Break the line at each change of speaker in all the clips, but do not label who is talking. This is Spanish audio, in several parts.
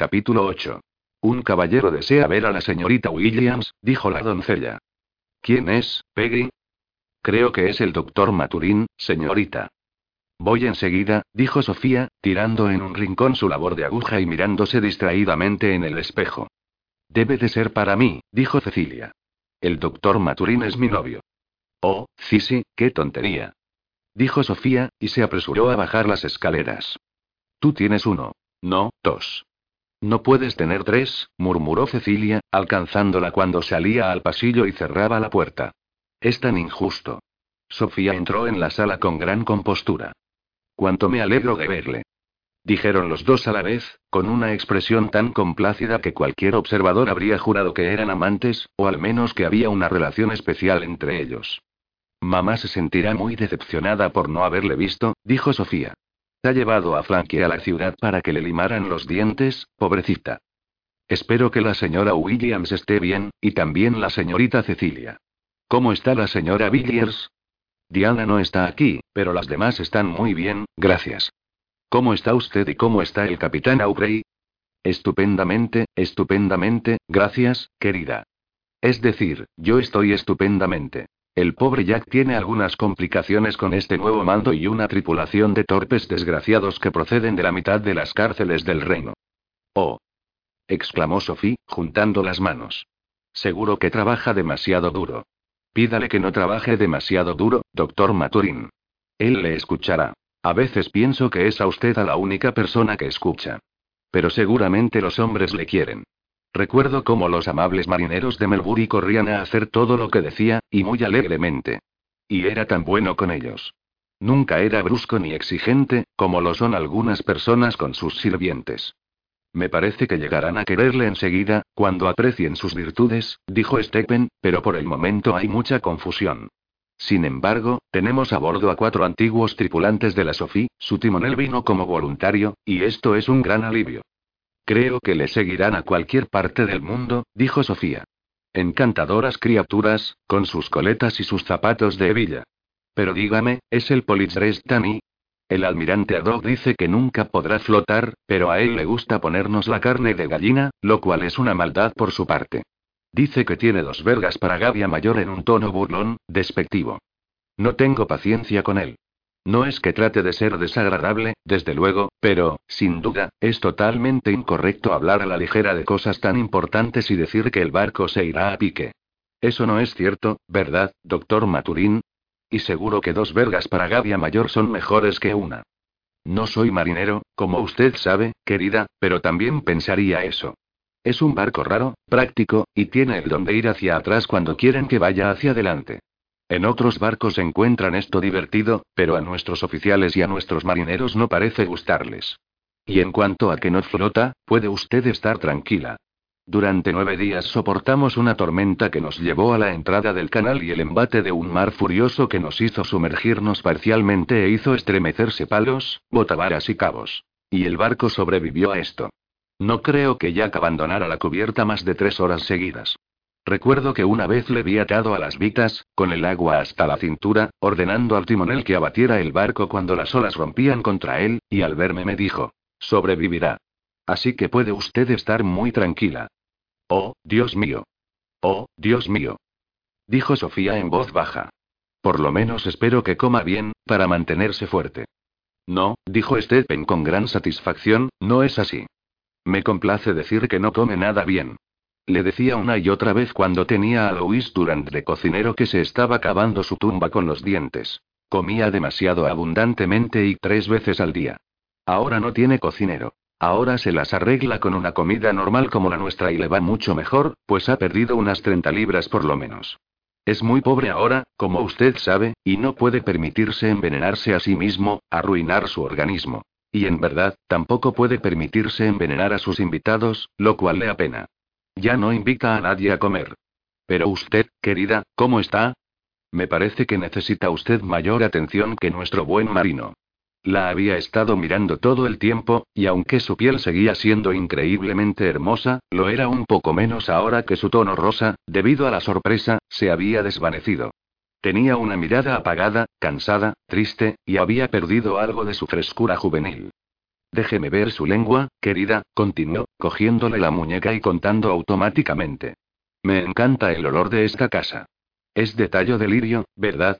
Capítulo 8. Un caballero desea ver a la señorita Williams, dijo la doncella. ¿Quién es, Peggy? Creo que es el doctor Maturín, señorita. Voy enseguida, dijo Sofía, tirando en un rincón su labor de aguja y mirándose distraídamente en el espejo. Debe de ser para mí, dijo Cecilia. El doctor Maturín es mi novio. Oh, sí, sí, qué tontería. Dijo Sofía, y se apresuró a bajar las escaleras. Tú tienes uno. No, dos. No puedes tener tres, murmuró Cecilia, alcanzándola cuando salía al pasillo y cerraba la puerta. Es tan injusto. Sofía entró en la sala con gran compostura. Cuánto me alegro de verle. Dijeron los dos a la vez, con una expresión tan complácida que cualquier observador habría jurado que eran amantes, o al menos que había una relación especial entre ellos. Mamá se sentirá muy decepcionada por no haberle visto, dijo Sofía. Ha llevado a Frankie a la ciudad para que le limaran los dientes, pobrecita. Espero que la señora Williams esté bien, y también la señorita Cecilia. ¿Cómo está la señora Villiers? Diana no está aquí, pero las demás están muy bien, gracias. ¿Cómo está usted y cómo está el capitán Aubrey? Estupendamente, estupendamente, gracias, querida. Es decir, yo estoy estupendamente. El pobre Jack tiene algunas complicaciones con este nuevo mando y una tripulación de torpes desgraciados que proceden de la mitad de las cárceles del reino. Oh. exclamó Sophie, juntando las manos. Seguro que trabaja demasiado duro. Pídale que no trabaje demasiado duro, doctor Maturin. Él le escuchará. A veces pienso que es a usted a la única persona que escucha. Pero seguramente los hombres le quieren. Recuerdo cómo los amables marineros de Melbury corrían a hacer todo lo que decía, y muy alegremente. Y era tan bueno con ellos. Nunca era brusco ni exigente, como lo son algunas personas con sus sirvientes. Me parece que llegarán a quererle enseguida, cuando aprecien sus virtudes, dijo Stephen, pero por el momento hay mucha confusión. Sin embargo, tenemos a bordo a cuatro antiguos tripulantes de la Sophie, su timonel vino como voluntario, y esto es un gran alivio. Creo que le seguirán a cualquier parte del mundo, dijo Sofía. Encantadoras criaturas, con sus coletas y sus zapatos de hebilla. Pero dígame, ¿es el Politzrestani? El almirante Adog dice que nunca podrá flotar, pero a él le gusta ponernos la carne de gallina, lo cual es una maldad por su parte. Dice que tiene dos vergas para Gavia Mayor en un tono burlón, despectivo. No tengo paciencia con él. No es que trate de ser desagradable, desde luego, pero, sin duda, es totalmente incorrecto hablar a la ligera de cosas tan importantes y decir que el barco se irá a pique. Eso no es cierto, ¿verdad, doctor Maturín? Y seguro que dos vergas para Gavia Mayor son mejores que una. No soy marinero, como usted sabe, querida, pero también pensaría eso. Es un barco raro, práctico, y tiene el don de ir hacia atrás cuando quieren que vaya hacia adelante. En otros barcos encuentran esto divertido, pero a nuestros oficiales y a nuestros marineros no parece gustarles. Y en cuanto a que no flota, puede usted estar tranquila. Durante nueve días soportamos una tormenta que nos llevó a la entrada del canal y el embate de un mar furioso que nos hizo sumergirnos parcialmente e hizo estremecerse palos, botavaras y cabos. Y el barco sobrevivió a esto. No creo que Jack abandonara la cubierta más de tres horas seguidas. Recuerdo que una vez le vi atado a las vitas, con el agua hasta la cintura, ordenando al timonel que abatiera el barco cuando las olas rompían contra él, y al verme me dijo, sobrevivirá. Así que puede usted estar muy tranquila. Oh, Dios mío. Oh, Dios mío. Dijo Sofía en voz baja. Por lo menos espero que coma bien, para mantenerse fuerte. No, dijo Stephen con gran satisfacción, no es así. Me complace decir que no come nada bien. Le decía una y otra vez cuando tenía a Louis Durant de cocinero que se estaba cavando su tumba con los dientes. Comía demasiado abundantemente y tres veces al día. Ahora no tiene cocinero. Ahora se las arregla con una comida normal como la nuestra y le va mucho mejor, pues ha perdido unas 30 libras por lo menos. Es muy pobre ahora, como usted sabe, y no puede permitirse envenenarse a sí mismo, arruinar su organismo. Y en verdad, tampoco puede permitirse envenenar a sus invitados, lo cual le apena. Ya no invita a nadie a comer. Pero usted, querida, ¿cómo está? Me parece que necesita usted mayor atención que nuestro buen marino. La había estado mirando todo el tiempo, y aunque su piel seguía siendo increíblemente hermosa, lo era un poco menos ahora que su tono rosa, debido a la sorpresa, se había desvanecido. Tenía una mirada apagada, cansada, triste, y había perdido algo de su frescura juvenil. Déjeme ver su lengua, querida, continuó, cogiéndole la muñeca y contando automáticamente. Me encanta el olor de esta casa. Es de tallo de lirio, ¿verdad?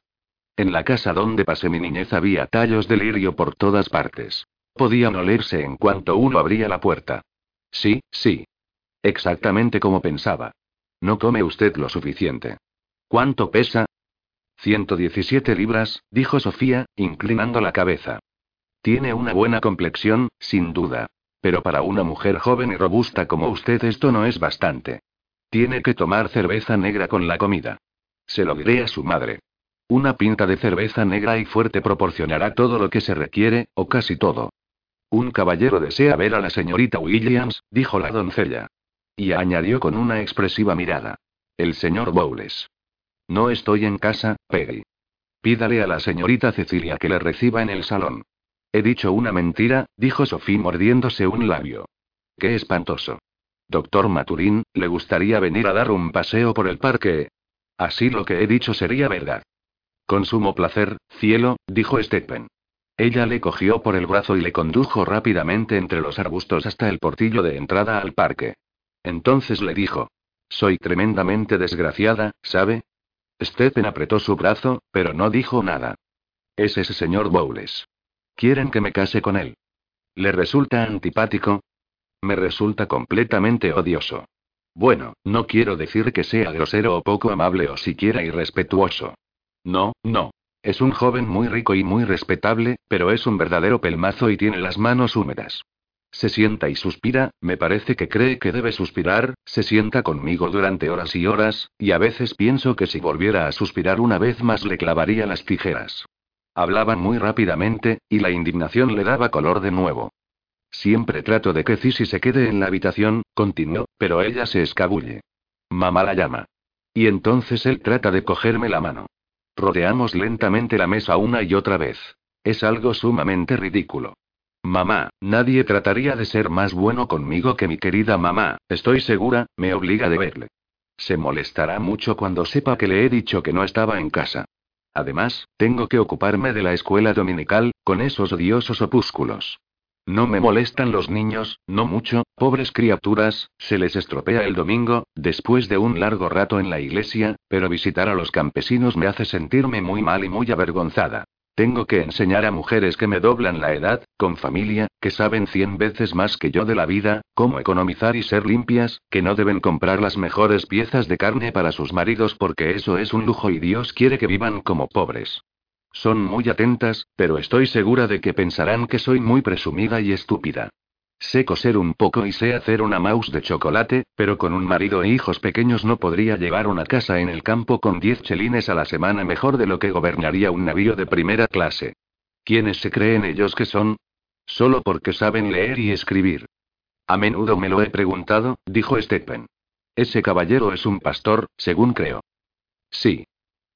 En la casa donde pasé mi niñez había tallos de lirio por todas partes. Podían olerse en cuanto uno abría la puerta. Sí, sí. Exactamente como pensaba. No come usted lo suficiente. ¿Cuánto pesa? 117 libras, dijo Sofía, inclinando la cabeza. Tiene una buena complexión, sin duda. Pero para una mujer joven y robusta como usted esto no es bastante. Tiene que tomar cerveza negra con la comida. Se lo diré a su madre. Una pinta de cerveza negra y fuerte proporcionará todo lo que se requiere, o casi todo. Un caballero desea ver a la señorita Williams, dijo la doncella. Y añadió con una expresiva mirada. El señor Bowles. No estoy en casa, Peggy. Pídale a la señorita Cecilia que le reciba en el salón. He dicho una mentira, dijo Sophie mordiéndose un labio. Qué espantoso. Doctor Maturín, ¿le gustaría venir a dar un paseo por el parque? Así lo que he dicho sería verdad. Con sumo placer, cielo, dijo Stephen. Ella le cogió por el brazo y le condujo rápidamente entre los arbustos hasta el portillo de entrada al parque. Entonces le dijo. Soy tremendamente desgraciada, ¿sabe? Stephen apretó su brazo, pero no dijo nada. Es ese señor Bowles. Quieren que me case con él. ¿Le resulta antipático? Me resulta completamente odioso. Bueno, no quiero decir que sea grosero o poco amable o siquiera irrespetuoso. No, no. Es un joven muy rico y muy respetable, pero es un verdadero pelmazo y tiene las manos húmedas. Se sienta y suspira, me parece que cree que debe suspirar, se sienta conmigo durante horas y horas, y a veces pienso que si volviera a suspirar una vez más le clavaría las tijeras. Hablaban muy rápidamente, y la indignación le daba color de nuevo. Siempre trato de que Cissy se quede en la habitación, continuó, pero ella se escabulle. Mamá la llama. Y entonces él trata de cogerme la mano. Rodeamos lentamente la mesa una y otra vez. Es algo sumamente ridículo. Mamá, nadie trataría de ser más bueno conmigo que mi querida mamá, estoy segura, me obliga de verle. Se molestará mucho cuando sepa que le he dicho que no estaba en casa. Además, tengo que ocuparme de la escuela dominical, con esos odiosos opúsculos. No me molestan los niños, no mucho, pobres criaturas, se les estropea el domingo, después de un largo rato en la iglesia, pero visitar a los campesinos me hace sentirme muy mal y muy avergonzada. Tengo que enseñar a mujeres que me doblan la edad, con familia, que saben cien veces más que yo de la vida, cómo economizar y ser limpias, que no deben comprar las mejores piezas de carne para sus maridos porque eso es un lujo y Dios quiere que vivan como pobres. Son muy atentas, pero estoy segura de que pensarán que soy muy presumida y estúpida. Sé coser un poco y sé hacer una mouse de chocolate, pero con un marido e hijos pequeños no podría llevar una casa en el campo con diez chelines a la semana mejor de lo que gobernaría un navío de primera clase. ¿Quiénes se creen ellos que son? Solo porque saben leer y escribir. A menudo me lo he preguntado, dijo Stephen. Ese caballero es un pastor, según creo. Sí.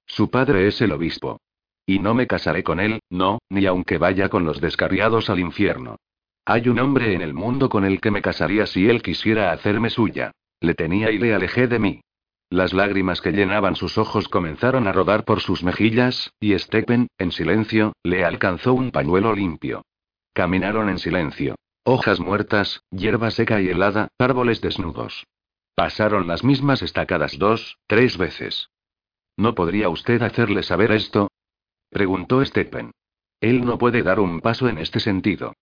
Su padre es el obispo. Y no me casaré con él, no, ni aunque vaya con los descarriados al infierno. Hay un hombre en el mundo con el que me casaría si él quisiera hacerme suya. Le tenía y le alejé de mí. Las lágrimas que llenaban sus ojos comenzaron a rodar por sus mejillas, y Stephen, en silencio, le alcanzó un pañuelo limpio. Caminaron en silencio. Hojas muertas, hierba seca y helada, árboles desnudos. Pasaron las mismas estacadas dos, tres veces. ¿No podría usted hacerle saber esto? Preguntó Stephen. Él no puede dar un paso en este sentido.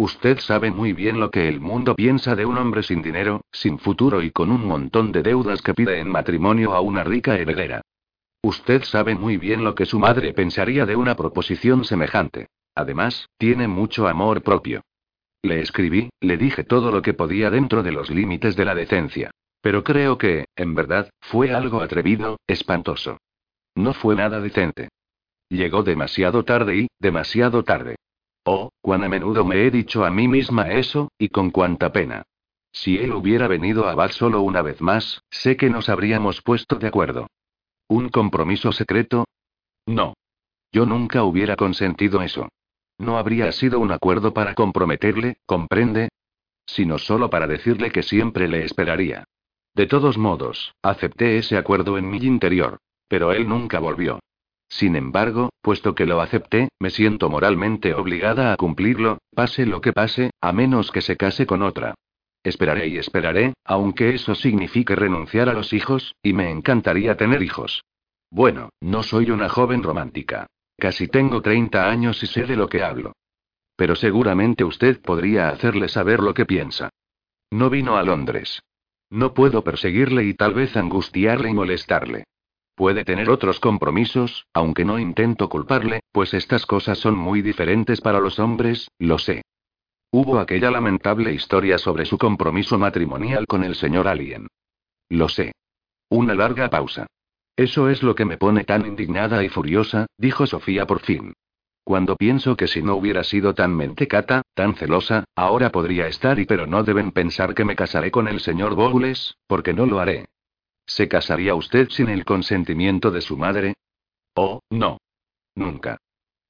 Usted sabe muy bien lo que el mundo piensa de un hombre sin dinero, sin futuro y con un montón de deudas que pide en matrimonio a una rica heredera. Usted sabe muy bien lo que su madre pensaría de una proposición semejante. Además, tiene mucho amor propio. Le escribí, le dije todo lo que podía dentro de los límites de la decencia. Pero creo que, en verdad, fue algo atrevido, espantoso. No fue nada decente. Llegó demasiado tarde y, demasiado tarde. Oh, cuán a menudo me he dicho a mí misma eso, y con cuánta pena. Si él hubiera venido a Bath solo una vez más, sé que nos habríamos puesto de acuerdo. ¿Un compromiso secreto? No. Yo nunca hubiera consentido eso. No habría sido un acuerdo para comprometerle, ¿comprende? Sino solo para decirle que siempre le esperaría. De todos modos, acepté ese acuerdo en mi interior. Pero él nunca volvió. Sin embargo, puesto que lo acepté, me siento moralmente obligada a cumplirlo, pase lo que pase, a menos que se case con otra. Esperaré y esperaré, aunque eso signifique renunciar a los hijos, y me encantaría tener hijos. Bueno, no soy una joven romántica. Casi tengo 30 años y sé de lo que hablo. Pero seguramente usted podría hacerle saber lo que piensa. No vino a Londres. No puedo perseguirle y tal vez angustiarle y molestarle. Puede tener otros compromisos, aunque no intento culparle, pues estas cosas son muy diferentes para los hombres, lo sé. Hubo aquella lamentable historia sobre su compromiso matrimonial con el señor Alien. Lo sé. Una larga pausa. Eso es lo que me pone tan indignada y furiosa, dijo Sofía por fin. Cuando pienso que si no hubiera sido tan mentecata, tan celosa, ahora podría estar y pero no deben pensar que me casaré con el señor Bowles, porque no lo haré. ¿Se casaría usted sin el consentimiento de su madre? Oh, no. Nunca.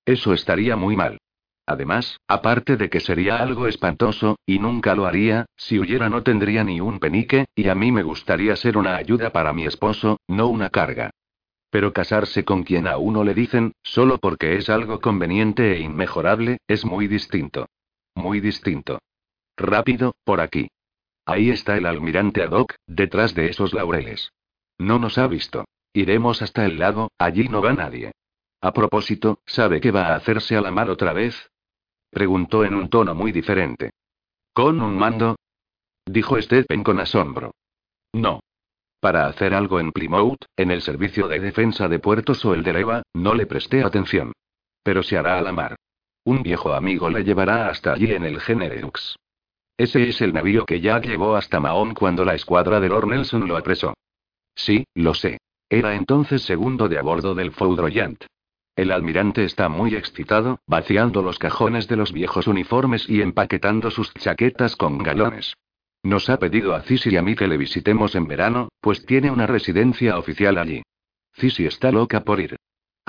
Eso estaría muy mal. Además, aparte de que sería algo espantoso, y nunca lo haría, si huyera no tendría ni un penique, y a mí me gustaría ser una ayuda para mi esposo, no una carga. Pero casarse con quien a uno le dicen, solo porque es algo conveniente e inmejorable, es muy distinto. Muy distinto. Rápido, por aquí. Ahí está el almirante Haddock, detrás de esos laureles. No nos ha visto. Iremos hasta el lago, allí no va nadie. A propósito, ¿sabe qué va a hacerse a la mar otra vez? Preguntó en un tono muy diferente. ¿Con un mando? Dijo Stephen con asombro. No. Para hacer algo en Plymouth, en el servicio de defensa de puertos o el de Leva, no le presté atención. Pero se hará a la mar. Un viejo amigo le llevará hasta allí en el Genereux. Ese es el navío que Jack llevó hasta Mahon cuando la escuadra de Lord Nelson lo apresó. Sí, lo sé. Era entonces segundo de a bordo del Foudroyant. El almirante está muy excitado, vaciando los cajones de los viejos uniformes y empaquetando sus chaquetas con galones. Nos ha pedido a Cis y a mí que le visitemos en verano, pues tiene una residencia oficial allí. Cis está loca por ir.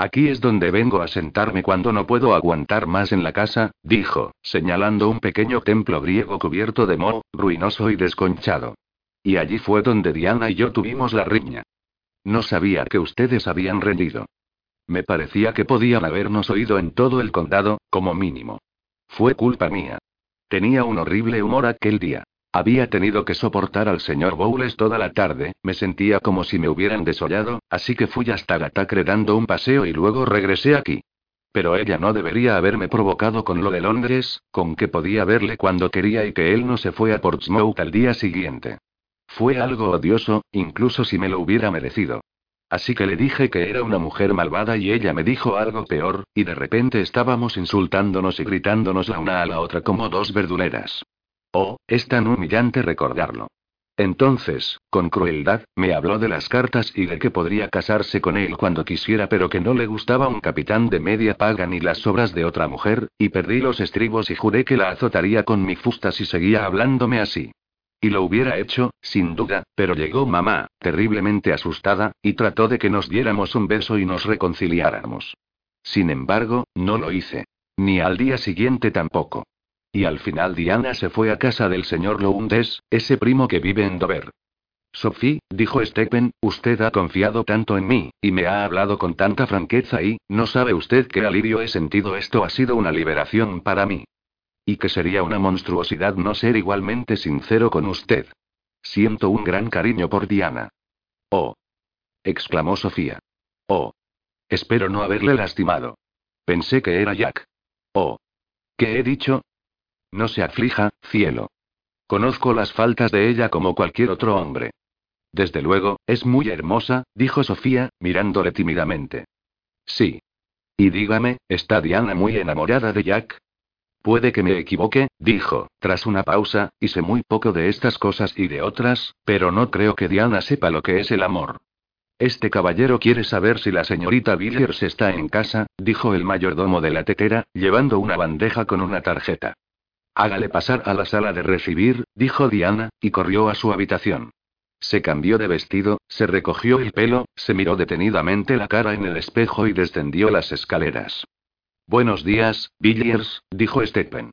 Aquí es donde vengo a sentarme cuando no puedo aguantar más en la casa, dijo, señalando un pequeño templo griego cubierto de moho, ruinoso y desconchado. Y allí fue donde Diana y yo tuvimos la riña. No sabía que ustedes habían rendido. Me parecía que podían habernos oído en todo el condado, como mínimo. Fue culpa mía. Tenía un horrible humor aquel día. Había tenido que soportar al señor Bowles toda la tarde, me sentía como si me hubieran desollado, así que fui hasta Gatacre dando un paseo y luego regresé aquí. Pero ella no debería haberme provocado con lo de Londres, con que podía verle cuando quería y que él no se fue a Portsmouth al día siguiente. Fue algo odioso, incluso si me lo hubiera merecido. Así que le dije que era una mujer malvada y ella me dijo algo peor, y de repente estábamos insultándonos y gritándonos la una a la otra como dos verduleras. Oh, es tan humillante recordarlo. Entonces, con crueldad, me habló de las cartas y de que podría casarse con él cuando quisiera, pero que no le gustaba un capitán de media paga ni las obras de otra mujer, y perdí los estribos y juré que la azotaría con mi fusta si seguía hablándome así. Y lo hubiera hecho, sin duda, pero llegó mamá, terriblemente asustada, y trató de que nos diéramos un beso y nos reconciliáramos. Sin embargo, no lo hice. Ni al día siguiente tampoco. Y al final Diana se fue a casa del señor Lowndes, ese primo que vive en Dover. Sophie, dijo Stephen, usted ha confiado tanto en mí, y me ha hablado con tanta franqueza y, ¿no sabe usted qué alivio he sentido? Esto ha sido una liberación para mí. Y que sería una monstruosidad no ser igualmente sincero con usted. Siento un gran cariño por Diana. Oh. exclamó Sofía. Oh. Espero no haberle lastimado. Pensé que era Jack. Oh. ¿Qué he dicho? No se aflija, cielo. Conozco las faltas de ella como cualquier otro hombre. Desde luego, es muy hermosa, dijo Sofía, mirándole tímidamente. Sí. Y dígame, ¿está Diana muy enamorada de Jack? Puede que me equivoque, dijo, tras una pausa, y sé muy poco de estas cosas y de otras, pero no creo que Diana sepa lo que es el amor. Este caballero quiere saber si la señorita Villiers está en casa, dijo el mayordomo de la tetera, llevando una bandeja con una tarjeta. Hágale pasar a la sala de recibir, dijo Diana, y corrió a su habitación. Se cambió de vestido, se recogió el pelo, se miró detenidamente la cara en el espejo y descendió las escaleras. Buenos días, Villiers, dijo Stephen.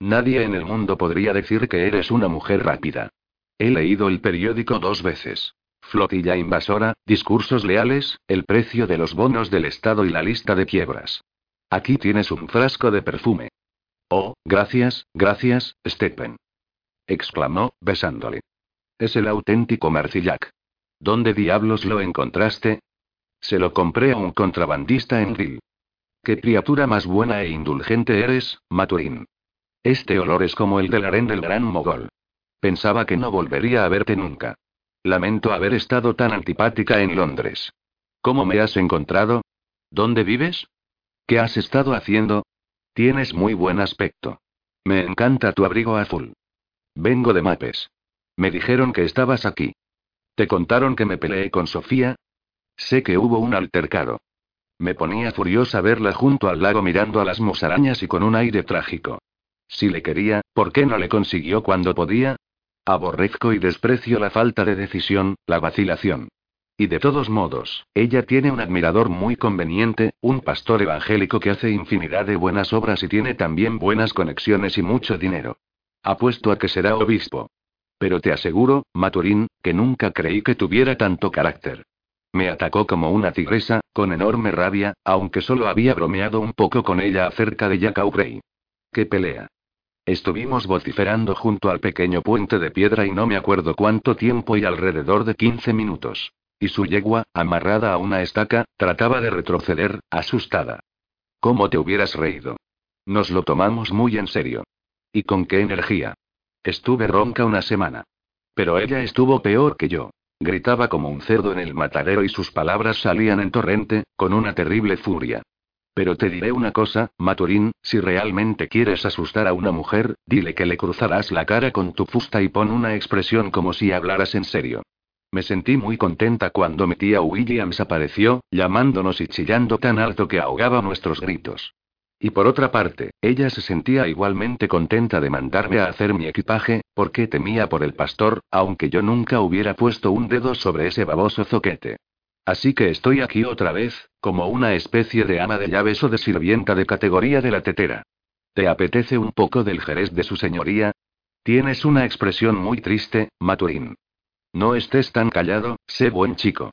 Nadie en el mundo podría decir que eres una mujer rápida. He leído el periódico dos veces. Flotilla invasora, discursos leales, el precio de los bonos del Estado y la lista de quiebras. Aquí tienes un frasco de perfume. Oh, gracias, gracias, Stephen. exclamó, besándole. Es el auténtico Marcillac. ¿Dónde diablos lo encontraste? Se lo compré a un contrabandista en Rill. Qué criatura más buena e indulgente eres, Maturín. Este olor es como el del harén del gran mogol. Pensaba que no volvería a verte nunca. Lamento haber estado tan antipática en Londres. ¿Cómo me has encontrado? ¿Dónde vives? ¿Qué has estado haciendo? Tienes muy buen aspecto. Me encanta tu abrigo azul. Vengo de Mapes. Me dijeron que estabas aquí. ¿Te contaron que me peleé con Sofía? Sé que hubo un altercado. Me ponía furiosa verla junto al lago mirando a las musarañas y con un aire trágico. Si le quería, ¿por qué no le consiguió cuando podía? Aborrezco y desprecio la falta de decisión, la vacilación. Y de todos modos, ella tiene un admirador muy conveniente, un pastor evangélico que hace infinidad de buenas obras y tiene también buenas conexiones y mucho dinero. Apuesto a que será obispo. Pero te aseguro, Maturín, que nunca creí que tuviera tanto carácter. Me atacó como una tigresa, con enorme rabia, aunque solo había bromeado un poco con ella acerca de Jack Aubrey. ¡Qué pelea! Estuvimos vociferando junto al pequeño puente de piedra y no me acuerdo cuánto tiempo y alrededor de 15 minutos. Y su yegua, amarrada a una estaca, trataba de retroceder, asustada. ¿Cómo te hubieras reído? Nos lo tomamos muy en serio. ¿Y con qué energía? Estuve ronca una semana. Pero ella estuvo peor que yo. Gritaba como un cerdo en el matadero y sus palabras salían en torrente, con una terrible furia. Pero te diré una cosa, Maturín, si realmente quieres asustar a una mujer, dile que le cruzarás la cara con tu fusta y pon una expresión como si hablaras en serio. Me sentí muy contenta cuando mi tía Williams apareció, llamándonos y chillando tan alto que ahogaba nuestros gritos. Y por otra parte, ella se sentía igualmente contenta de mandarme a hacer mi equipaje, porque temía por el pastor, aunque yo nunca hubiera puesto un dedo sobre ese baboso zoquete. Así que estoy aquí otra vez, como una especie de ama de llaves o de sirvienta de categoría de la tetera. ¿Te apetece un poco del jerez de su señoría? Tienes una expresión muy triste, Maturín. No estés tan callado, sé buen chico.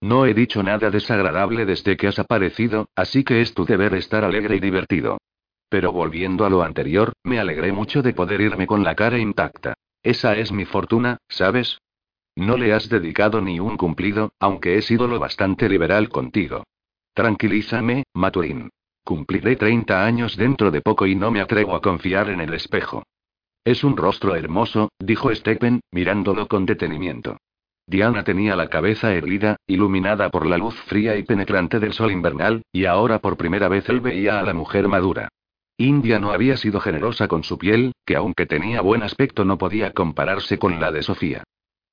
No he dicho nada desagradable desde que has aparecido, así que es tu deber estar alegre y divertido. Pero volviendo a lo anterior, me alegré mucho de poder irme con la cara intacta. Esa es mi fortuna, ¿sabes? No le has dedicado ni un cumplido, aunque he sido lo bastante liberal contigo. Tranquilízame, Maturín. Cumpliré 30 años dentro de poco y no me atrevo a confiar en el espejo. Es un rostro hermoso, dijo Stephen, mirándolo con detenimiento. Diana tenía la cabeza herida, iluminada por la luz fría y penetrante del sol invernal, y ahora por primera vez él veía a la mujer madura. India no había sido generosa con su piel, que aunque tenía buen aspecto no podía compararse con la de Sofía.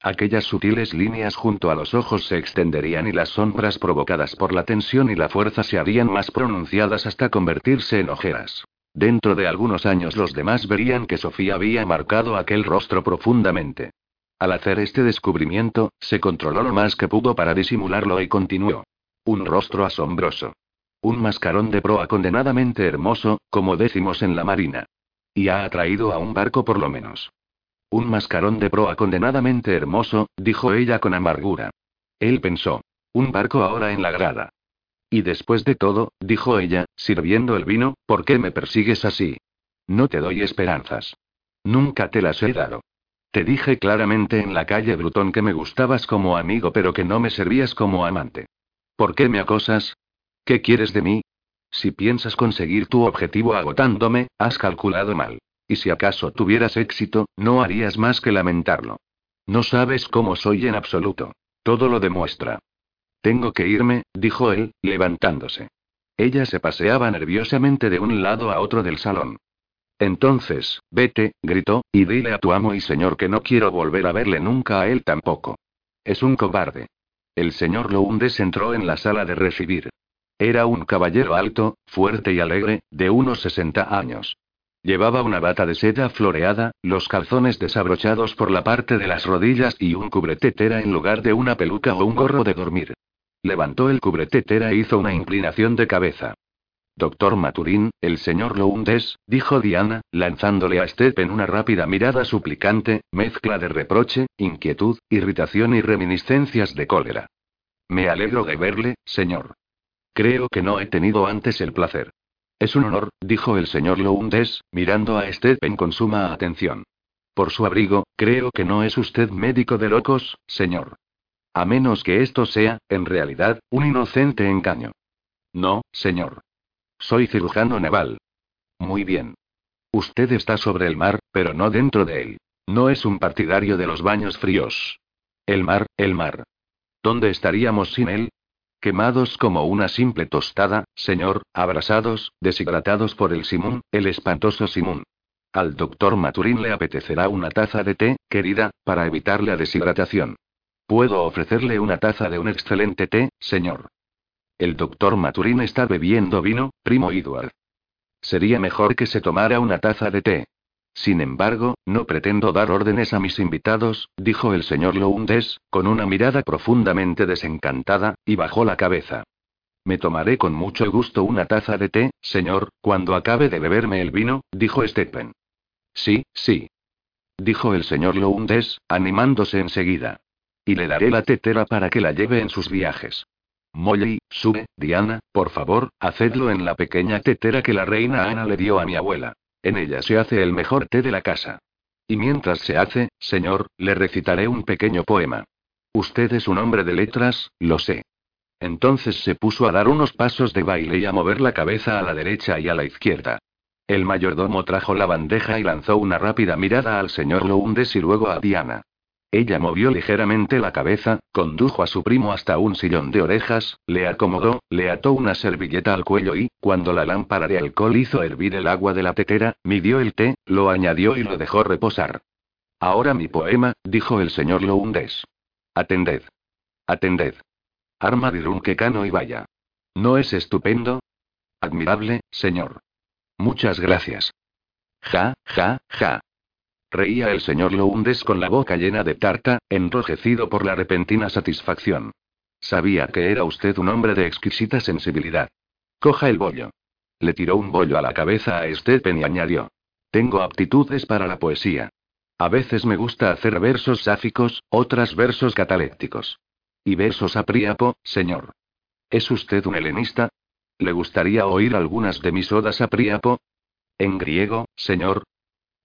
Aquellas sutiles líneas junto a los ojos se extenderían y las sombras provocadas por la tensión y la fuerza se harían más pronunciadas hasta convertirse en ojeras. Dentro de algunos años los demás verían que Sofía había marcado aquel rostro profundamente. Al hacer este descubrimiento, se controló lo más que pudo para disimularlo y continuó. Un rostro asombroso. Un mascarón de proa condenadamente hermoso, como decimos en la marina. Y ha atraído a un barco por lo menos. Un mascarón de proa condenadamente hermoso, dijo ella con amargura. Él pensó. Un barco ahora en la grada. Y después de todo, dijo ella, sirviendo el vino, ¿por qué me persigues así? No te doy esperanzas. Nunca te las he dado. Te dije claramente en la calle Brutón que me gustabas como amigo pero que no me servías como amante. ¿Por qué me acosas? ¿Qué quieres de mí? Si piensas conseguir tu objetivo agotándome, has calculado mal. Y si acaso tuvieras éxito, no harías más que lamentarlo. No sabes cómo soy en absoluto. Todo lo demuestra. Tengo que irme, dijo él, levantándose. Ella se paseaba nerviosamente de un lado a otro del salón. Entonces, vete, gritó, y dile a tu amo y señor que no quiero volver a verle nunca a él tampoco. Es un cobarde. El señor Loundes entró en la sala de recibir. Era un caballero alto, fuerte y alegre, de unos 60 años. Llevaba una bata de seda floreada, los calzones desabrochados por la parte de las rodillas y un cubretetera en lugar de una peluca o un gorro de dormir. Levantó el cubretetera e hizo una inclinación de cabeza. Doctor Maturín, el señor Loundes, dijo Diana, lanzándole a Steppen una rápida mirada suplicante, mezcla de reproche, inquietud, irritación y reminiscencias de cólera. Me alegro de verle, señor. Creo que no he tenido antes el placer. Es un honor, dijo el señor Loundes, mirando a Steppen con suma atención. Por su abrigo, creo que no es usted médico de locos, señor. A menos que esto sea, en realidad, un inocente engaño. No, señor. Soy cirujano naval. Muy bien. Usted está sobre el mar, pero no dentro de él. No es un partidario de los baños fríos. El mar, el mar. ¿Dónde estaríamos sin él? Quemados como una simple tostada, señor, abrasados, deshidratados por el Simón, el espantoso Simón. Al doctor Maturín le apetecerá una taza de té, querida, para evitar la deshidratación. Puedo ofrecerle una taza de un excelente té, señor. El doctor Maturín está bebiendo vino, primo Edward. Sería mejor que se tomara una taza de té. Sin embargo, no pretendo dar órdenes a mis invitados, dijo el señor Loundes, con una mirada profundamente desencantada, y bajó la cabeza. Me tomaré con mucho gusto una taza de té, señor, cuando acabe de beberme el vino, dijo Stephen. Sí, sí. Dijo el señor Loundes, animándose enseguida. Y le daré la tetera para que la lleve en sus viajes. Molly, sube, Diana, por favor, hacedlo en la pequeña tetera que la reina Ana le dio a mi abuela. En ella se hace el mejor té de la casa. Y mientras se hace, señor, le recitaré un pequeño poema. Usted es un hombre de letras, lo sé. Entonces se puso a dar unos pasos de baile y a mover la cabeza a la derecha y a la izquierda. El mayordomo trajo la bandeja y lanzó una rápida mirada al señor Loundes y luego a Diana. Ella movió ligeramente la cabeza, condujo a su primo hasta un sillón de orejas, le acomodó, le ató una servilleta al cuello y, cuando la lámpara de alcohol hizo hervir el agua de la tetera, midió el té, lo añadió y lo dejó reposar. Ahora mi poema, dijo el señor Loundes. Atended. Atended. Arma de cano y vaya. ¿No es estupendo? Admirable, señor. Muchas gracias. Ja, ja, ja. Reía el señor Loundes con la boca llena de tarta, enrojecido por la repentina satisfacción. Sabía que era usted un hombre de exquisita sensibilidad. Coja el bollo. Le tiró un bollo a la cabeza a Stephen y añadió. Tengo aptitudes para la poesía. A veces me gusta hacer versos sáficos, otras versos catalépticos. Y versos a Príapo, señor. ¿Es usted un helenista? ¿Le gustaría oír algunas de mis odas a Príapo? En griego, señor,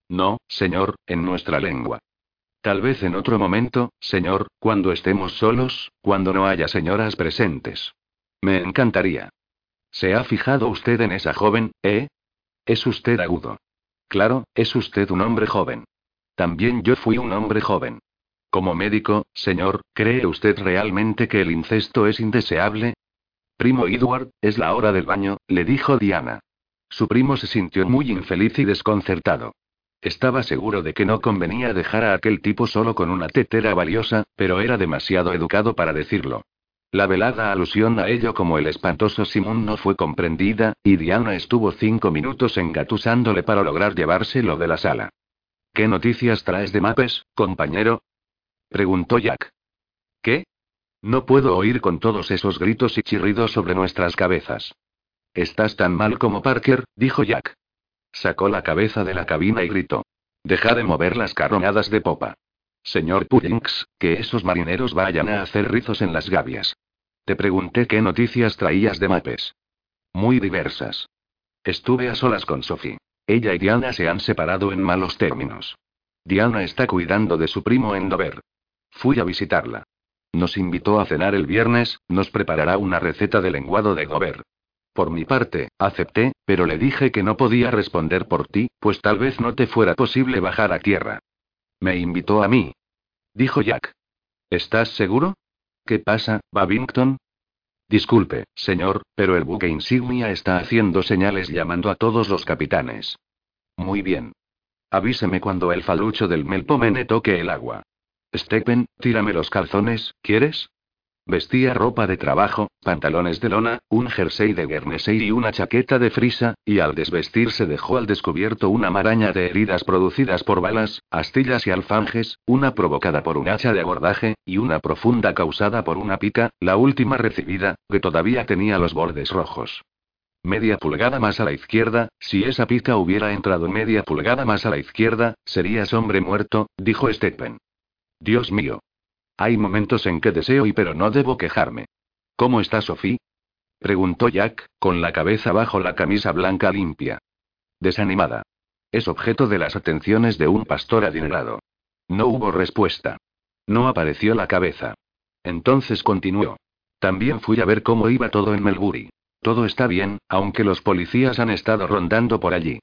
no, señor, en nuestra lengua. Tal vez en otro momento, señor, cuando estemos solos, cuando no haya señoras presentes. Me encantaría. ¿Se ha fijado usted en esa joven, eh? Es usted agudo. Claro, es usted un hombre joven. También yo fui un hombre joven. Como médico, señor, ¿cree usted realmente que el incesto es indeseable? Primo Edward, es la hora del baño, le dijo Diana. Su primo se sintió muy infeliz y desconcertado. Estaba seguro de que no convenía dejar a aquel tipo solo con una tetera valiosa, pero era demasiado educado para decirlo. La velada alusión a ello como el espantoso Simón no fue comprendida, y Diana estuvo cinco minutos engatusándole para lograr llevárselo de la sala. ¿Qué noticias traes de Mapes, compañero? preguntó Jack. ¿Qué? No puedo oír con todos esos gritos y chirridos sobre nuestras cabezas. Estás tan mal como Parker, dijo Jack. Sacó la cabeza de la cabina y gritó. Deja de mover las carronadas de popa. Señor Pullings, que esos marineros vayan a hacer rizos en las gavias. Te pregunté qué noticias traías de Mapes. Muy diversas. Estuve a solas con Sophie. Ella y Diana se han separado en malos términos. Diana está cuidando de su primo en Dover. Fui a visitarla. Nos invitó a cenar el viernes, nos preparará una receta de lenguado de Dover. Por mi parte, acepté, pero le dije que no podía responder por ti, pues tal vez no te fuera posible bajar a tierra. Me invitó a mí. Dijo Jack. ¿Estás seguro? ¿Qué pasa, Babington? Disculpe, señor, pero el buque insignia está haciendo señales llamando a todos los capitanes. Muy bien. Avíseme cuando el falucho del Melpomene toque el agua. Stephen, tírame los calzones, ¿quieres? Vestía ropa de trabajo, pantalones de lona, un jersey de Guernesey y una chaqueta de frisa, y al desvestirse dejó al descubierto una maraña de heridas producidas por balas, astillas y alfanjes, una provocada por un hacha de abordaje, y una profunda causada por una pica, la última recibida, que todavía tenía los bordes rojos. Media pulgada más a la izquierda, si esa pica hubiera entrado media pulgada más a la izquierda, serías hombre muerto, dijo Stephen. Dios mío. Hay momentos en que deseo y pero no debo quejarme. ¿Cómo está Sophie? preguntó Jack, con la cabeza bajo la camisa blanca limpia. Desanimada. Es objeto de las atenciones de un pastor adinerado. No hubo respuesta. No apareció la cabeza. Entonces continuó. También fui a ver cómo iba todo en Melbury. Todo está bien, aunque los policías han estado rondando por allí.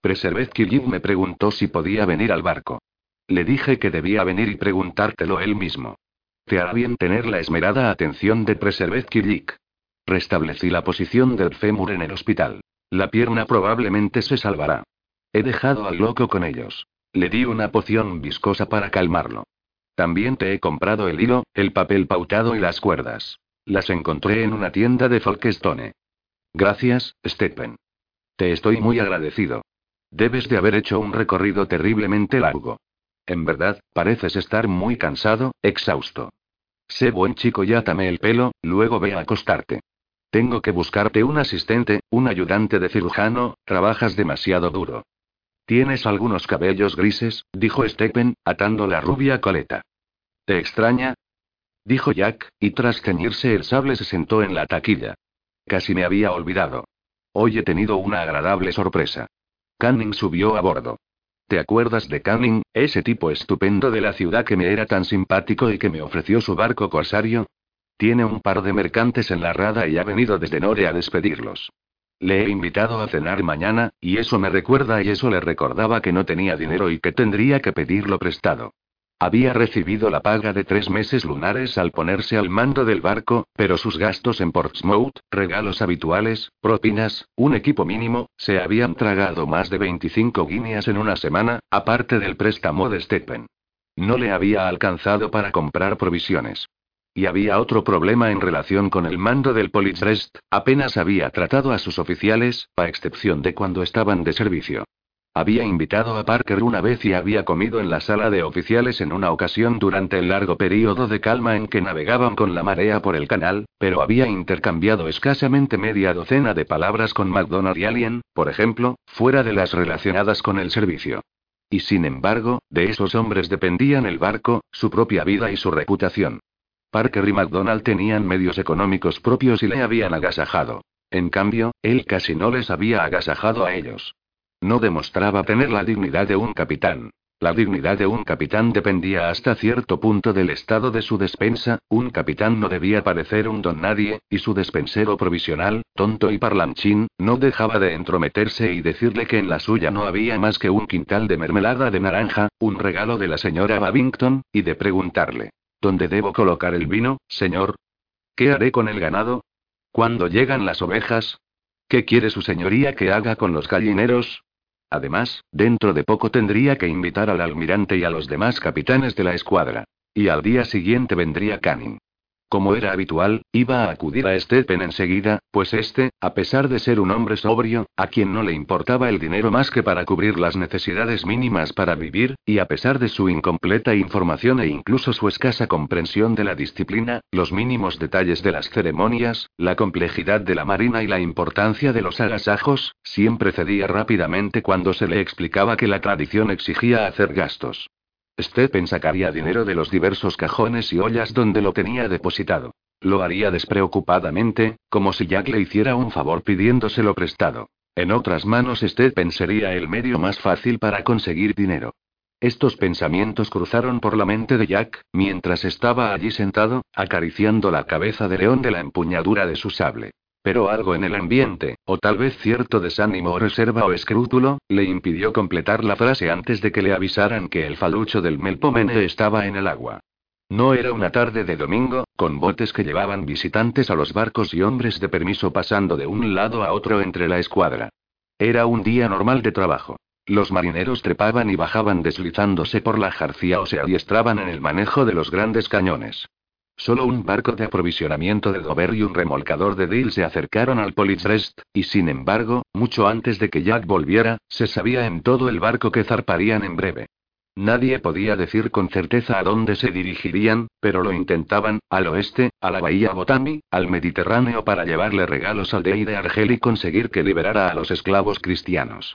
Preservet Kirliv me preguntó si podía venir al barco. Le dije que debía venir y preguntártelo él mismo. Te hará bien tener la esmerada atención de Preservet Kirlik. Restablecí la posición del fémur en el hospital. La pierna probablemente se salvará. He dejado al loco con ellos. Le di una poción viscosa para calmarlo. También te he comprado el hilo, el papel pautado y las cuerdas. Las encontré en una tienda de Folkestone. Gracias, Stephen. Te estoy muy agradecido. Debes de haber hecho un recorrido terriblemente largo. En verdad, pareces estar muy cansado, exhausto. Sé buen chico y átame el pelo, luego ve a acostarte. Tengo que buscarte un asistente, un ayudante de cirujano, trabajas demasiado duro. Tienes algunos cabellos grises, dijo Stephen, atando la rubia coleta. ¿Te extraña? Dijo Jack, y tras ceñirse el sable se sentó en la taquilla. Casi me había olvidado. Hoy he tenido una agradable sorpresa. Canning subió a bordo. ¿Te acuerdas de Canning, ese tipo estupendo de la ciudad que me era tan simpático y que me ofreció su barco corsario? Tiene un par de mercantes en la rada y ha venido desde Nore a despedirlos. Le he invitado a cenar mañana, y eso me recuerda y eso le recordaba que no tenía dinero y que tendría que pedirlo prestado. Había recibido la paga de tres meses lunares al ponerse al mando del barco, pero sus gastos en Portsmouth, regalos habituales, propinas, un equipo mínimo, se habían tragado más de 25 guineas en una semana, aparte del préstamo de Stephen. No le había alcanzado para comprar provisiones. Y había otro problema en relación con el mando del Policrest, apenas había tratado a sus oficiales, a excepción de cuando estaban de servicio. Había invitado a Parker una vez y había comido en la sala de oficiales en una ocasión durante el largo período de calma en que navegaban con la marea por el canal, pero había intercambiado escasamente media docena de palabras con McDonald y Alien, por ejemplo, fuera de las relacionadas con el servicio. Y sin embargo, de esos hombres dependían el barco, su propia vida y su reputación. Parker y McDonald tenían medios económicos propios y le habían agasajado. En cambio, él casi no les había agasajado a ellos. No demostraba tener la dignidad de un capitán. La dignidad de un capitán dependía hasta cierto punto del estado de su despensa, un capitán no debía parecer un don nadie, y su despensero provisional, tonto y parlanchín, no dejaba de entrometerse y decirle que en la suya no había más que un quintal de mermelada de naranja, un regalo de la señora Babington, y de preguntarle, ¿dónde debo colocar el vino, señor? ¿Qué haré con el ganado? ¿Cuándo llegan las ovejas? ¿Qué quiere su señoría que haga con los gallineros? Además, dentro de poco tendría que invitar al almirante y a los demás capitanes de la escuadra. Y al día siguiente vendría Canning. Como era habitual, iba a acudir a Stephen enseguida, pues este, a pesar de ser un hombre sobrio, a quien no le importaba el dinero más que para cubrir las necesidades mínimas para vivir, y a pesar de su incompleta información e incluso su escasa comprensión de la disciplina, los mínimos detalles de las ceremonias, la complejidad de la marina y la importancia de los agasajos, siempre cedía rápidamente cuando se le explicaba que la tradición exigía hacer gastos. Stephen sacaría dinero de los diversos cajones y ollas donde lo tenía depositado. Lo haría despreocupadamente, como si Jack le hiciera un favor pidiéndoselo prestado. En otras manos Stephen sería el medio más fácil para conseguir dinero. Estos pensamientos cruzaron por la mente de Jack, mientras estaba allí sentado, acariciando la cabeza de león de la empuñadura de su sable. Pero algo en el ambiente, o tal vez cierto desánimo o reserva o escrúpulo, le impidió completar la frase antes de que le avisaran que el falucho del Melpomene estaba en el agua. No era una tarde de domingo, con botes que llevaban visitantes a los barcos y hombres de permiso pasando de un lado a otro entre la escuadra. Era un día normal de trabajo. Los marineros trepaban y bajaban deslizándose por la jarcía o se adiestraban en el manejo de los grandes cañones. Solo un barco de aprovisionamiento de Dover y un remolcador de Deal se acercaron al Policrest, y sin embargo, mucho antes de que Jack volviera, se sabía en todo el barco que zarparían en breve. Nadie podía decir con certeza a dónde se dirigirían, pero lo intentaban, al oeste, a la bahía Botami, al Mediterráneo para llevarle regalos al Dey de Argel y conseguir que liberara a los esclavos cristianos.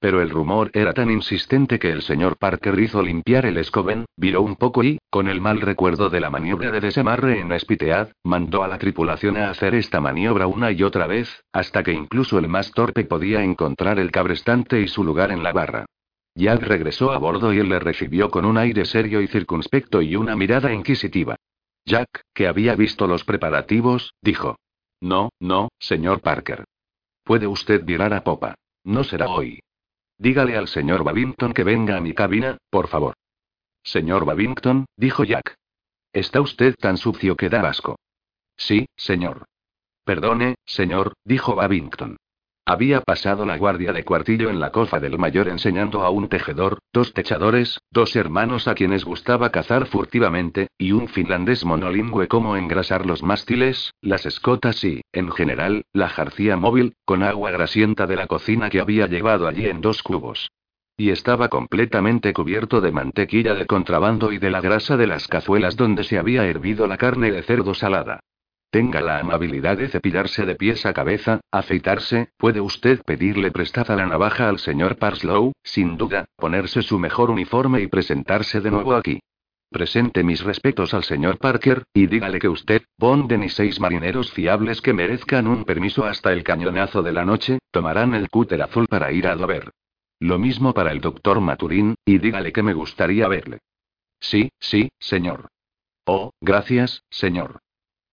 Pero el rumor era tan insistente que el señor Parker hizo limpiar el escoben, viró un poco y, con el mal recuerdo de la maniobra de desamarre en Spitead, mandó a la tripulación a hacer esta maniobra una y otra vez, hasta que incluso el más torpe podía encontrar el cabrestante y su lugar en la barra. Jack regresó a bordo y él le recibió con un aire serio y circunspecto y una mirada inquisitiva. Jack, que había visto los preparativos, dijo. No, no, señor Parker. Puede usted virar a popa. No será hoy. Dígale al señor Babington que venga a mi cabina, por favor. Señor Babington, dijo Jack. Está usted tan sucio que da asco. Sí, señor. Perdone, señor, dijo Babington. Había pasado la guardia de cuartillo en la cofa del mayor enseñando a un tejedor, dos techadores, dos hermanos a quienes gustaba cazar furtivamente, y un finlandés monolingüe cómo engrasar los mástiles, las escotas y, en general, la jarcía móvil, con agua grasienta de la cocina que había llevado allí en dos cubos. Y estaba completamente cubierto de mantequilla de contrabando y de la grasa de las cazuelas donde se había hervido la carne de cerdo salada. Tenga la amabilidad de cepillarse de pies a cabeza, afeitarse, puede usted pedirle prestada la navaja al señor Parslow, sin duda, ponerse su mejor uniforme y presentarse de nuevo aquí. Presente mis respetos al señor Parker, y dígale que usted, Bonden y seis marineros fiables que merezcan un permiso hasta el cañonazo de la noche, tomarán el cúter azul para ir a Dover. Lo mismo para el doctor Maturín, y dígale que me gustaría verle. Sí, sí, señor. Oh, gracias, señor.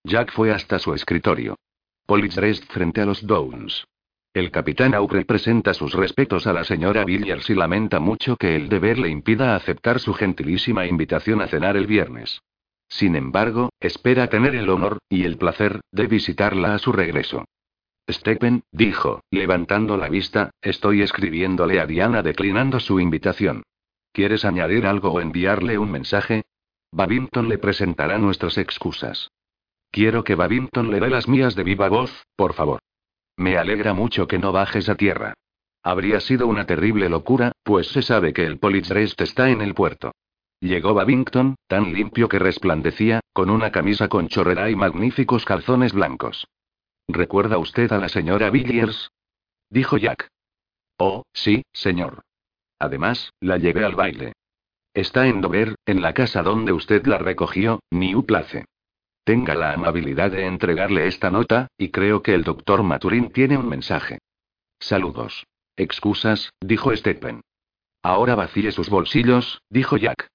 Jack fue hasta su escritorio. Police frente a los Downs. El capitán Aubrey presenta sus respetos a la señora Villiers y lamenta mucho que el deber le impida aceptar su gentilísima invitación a cenar el viernes. Sin embargo, espera tener el honor, y el placer, de visitarla a su regreso. Stephen, dijo, levantando la vista, estoy escribiéndole a Diana declinando su invitación. ¿Quieres añadir algo o enviarle un mensaje? Babington le presentará nuestras excusas. Quiero que Babington le dé las mías de viva voz, por favor. Me alegra mucho que no bajes a tierra. Habría sido una terrible locura, pues se sabe que el Politrest está en el puerto. Llegó Babington, tan limpio que resplandecía, con una camisa con chorrera y magníficos calzones blancos. ¿Recuerda usted a la señora Villiers? Dijo Jack. Oh, sí, señor. Además, la llevé al baile. Está en Dover, en la casa donde usted la recogió, New Place. Tenga la amabilidad de entregarle esta nota, y creo que el doctor Maturín tiene un mensaje. Saludos. Excusas, dijo Stephen. Ahora vacíe sus bolsillos, dijo Jack.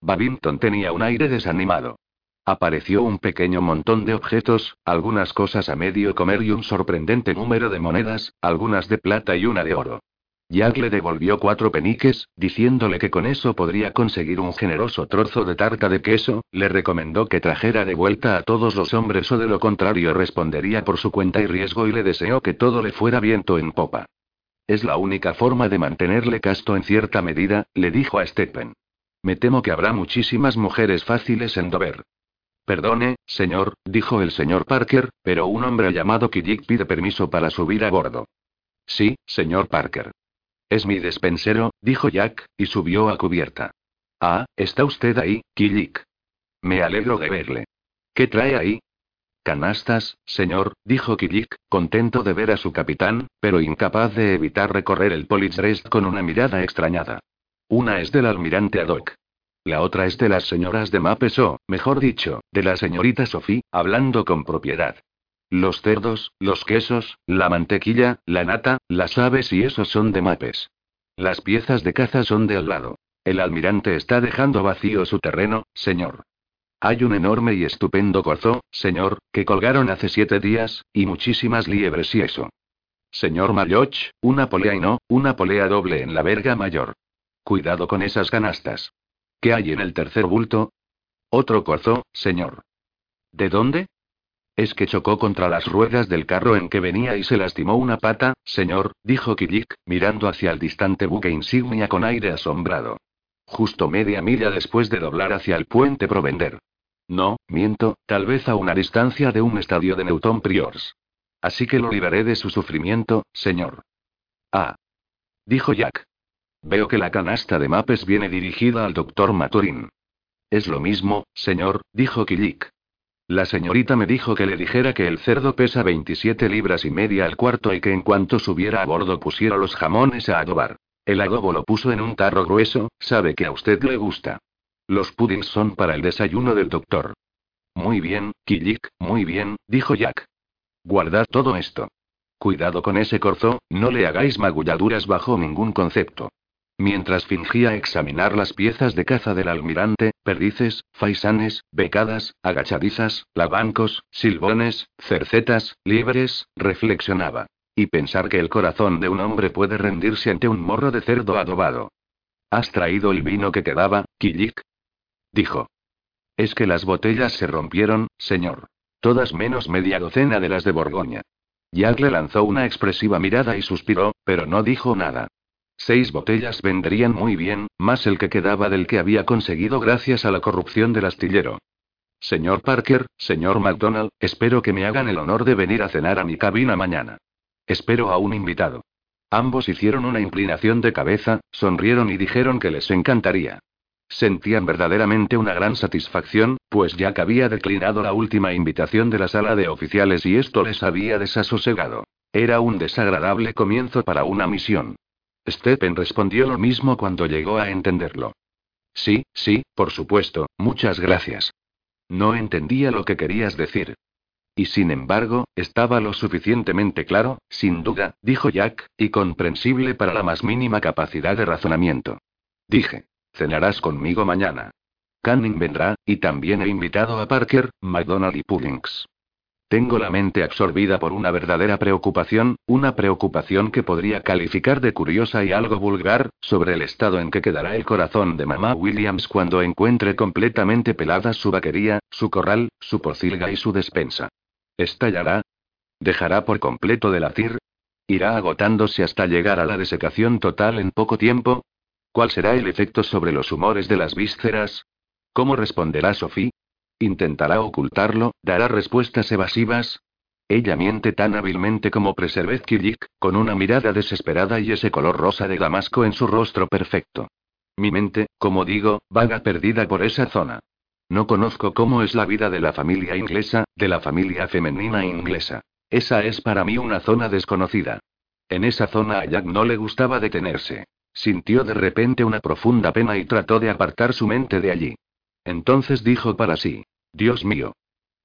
Babington tenía un aire desanimado. Apareció un pequeño montón de objetos, algunas cosas a medio comer y un sorprendente número de monedas, algunas de plata y una de oro. Jack le devolvió cuatro peniques, diciéndole que con eso podría conseguir un generoso trozo de tarta de queso, le recomendó que trajera de vuelta a todos los hombres o de lo contrario respondería por su cuenta y riesgo y le deseó que todo le fuera viento en popa. Es la única forma de mantenerle casto en cierta medida, le dijo a Stephen. Me temo que habrá muchísimas mujeres fáciles en Dover. Perdone, señor, dijo el señor Parker, pero un hombre llamado Kijik pide permiso para subir a bordo. Sí, señor Parker. Es mi despensero, dijo Jack, y subió a cubierta. Ah, está usted ahí, Killik. Me alegro de verle. ¿Qué trae ahí? Canastas, señor, dijo Killik, contento de ver a su capitán, pero incapaz de evitar recorrer el Politrest con una mirada extrañada. Una es del almirante Adoc. La otra es de las señoras de Mapes o, mejor dicho, de la señorita Sophie, hablando con propiedad. Los cerdos, los quesos, la mantequilla, la nata, las aves y esos son de mapes. Las piezas de caza son de al lado. El almirante está dejando vacío su terreno, señor. Hay un enorme y estupendo corzo, señor, que colgaron hace siete días, y muchísimas liebres y eso. Señor Mayoch, una polea y no, una polea doble en la verga mayor. Cuidado con esas canastas. ¿Qué hay en el tercer bulto? Otro corzo, señor. ¿De dónde? Es que chocó contra las ruedas del carro en que venía y se lastimó una pata, señor, dijo Kilik, mirando hacia el distante buque insignia con aire asombrado. Justo media milla después de doblar hacia el puente Provender. No, miento, tal vez a una distancia de un estadio de Newton Priors. Así que lo liberé de su sufrimiento, señor. Ah. Dijo Jack. Veo que la canasta de mapes viene dirigida al doctor Maturin. Es lo mismo, señor, dijo Killik. La señorita me dijo que le dijera que el cerdo pesa 27 libras y media al cuarto y que en cuanto subiera a bordo pusiera los jamones a adobar. El adobo lo puso en un tarro grueso, sabe que a usted le gusta. Los puddings son para el desayuno del doctor. Muy bien, Killik, muy bien, dijo Jack. Guardad todo esto. Cuidado con ese corzo, no le hagáis magulladuras bajo ningún concepto. Mientras fingía examinar las piezas de caza del almirante, perdices, faisanes, becadas, agachadizas, lavancos, silbones, cercetas, libres, reflexionaba. Y pensar que el corazón de un hombre puede rendirse ante un morro de cerdo adobado. ¿Has traído el vino que quedaba, Killik? Dijo. Es que las botellas se rompieron, señor. Todas menos media docena de las de Borgoña. Jack le lanzó una expresiva mirada y suspiró, pero no dijo nada. Seis botellas vendrían muy bien, más el que quedaba del que había conseguido gracias a la corrupción del astillero. Señor Parker, señor MacDonald, espero que me hagan el honor de venir a cenar a mi cabina mañana. Espero a un invitado. Ambos hicieron una inclinación de cabeza, sonrieron y dijeron que les encantaría. Sentían verdaderamente una gran satisfacción, pues Jack había declinado la última invitación de la sala de oficiales y esto les había desasosegado. Era un desagradable comienzo para una misión. Stephen respondió lo mismo cuando llegó a entenderlo. Sí, sí, por supuesto, muchas gracias. No entendía lo que querías decir. Y sin embargo, estaba lo suficientemente claro, sin duda, dijo Jack, y comprensible para la más mínima capacidad de razonamiento. Dije, cenarás conmigo mañana. Canning vendrá, y también he invitado a Parker, McDonald y Puddings. Tengo la mente absorbida por una verdadera preocupación, una preocupación que podría calificar de curiosa y algo vulgar, sobre el estado en que quedará el corazón de mamá Williams cuando encuentre completamente pelada su vaquería, su corral, su pocilga y su despensa. ¿Estallará? ¿Dejará por completo de latir? ¿Irá agotándose hasta llegar a la desecación total en poco tiempo? ¿Cuál será el efecto sobre los humores de las vísceras? ¿Cómo responderá Sophie? ¿Intentará ocultarlo? ¿Dará respuestas evasivas? Ella miente tan hábilmente como Preservet Killik, con una mirada desesperada y ese color rosa de damasco en su rostro perfecto. Mi mente, como digo, vaga perdida por esa zona. No conozco cómo es la vida de la familia inglesa, de la familia femenina inglesa. Esa es para mí una zona desconocida. En esa zona a Jack no le gustaba detenerse. Sintió de repente una profunda pena y trató de apartar su mente de allí. Entonces dijo para sí, Dios mío.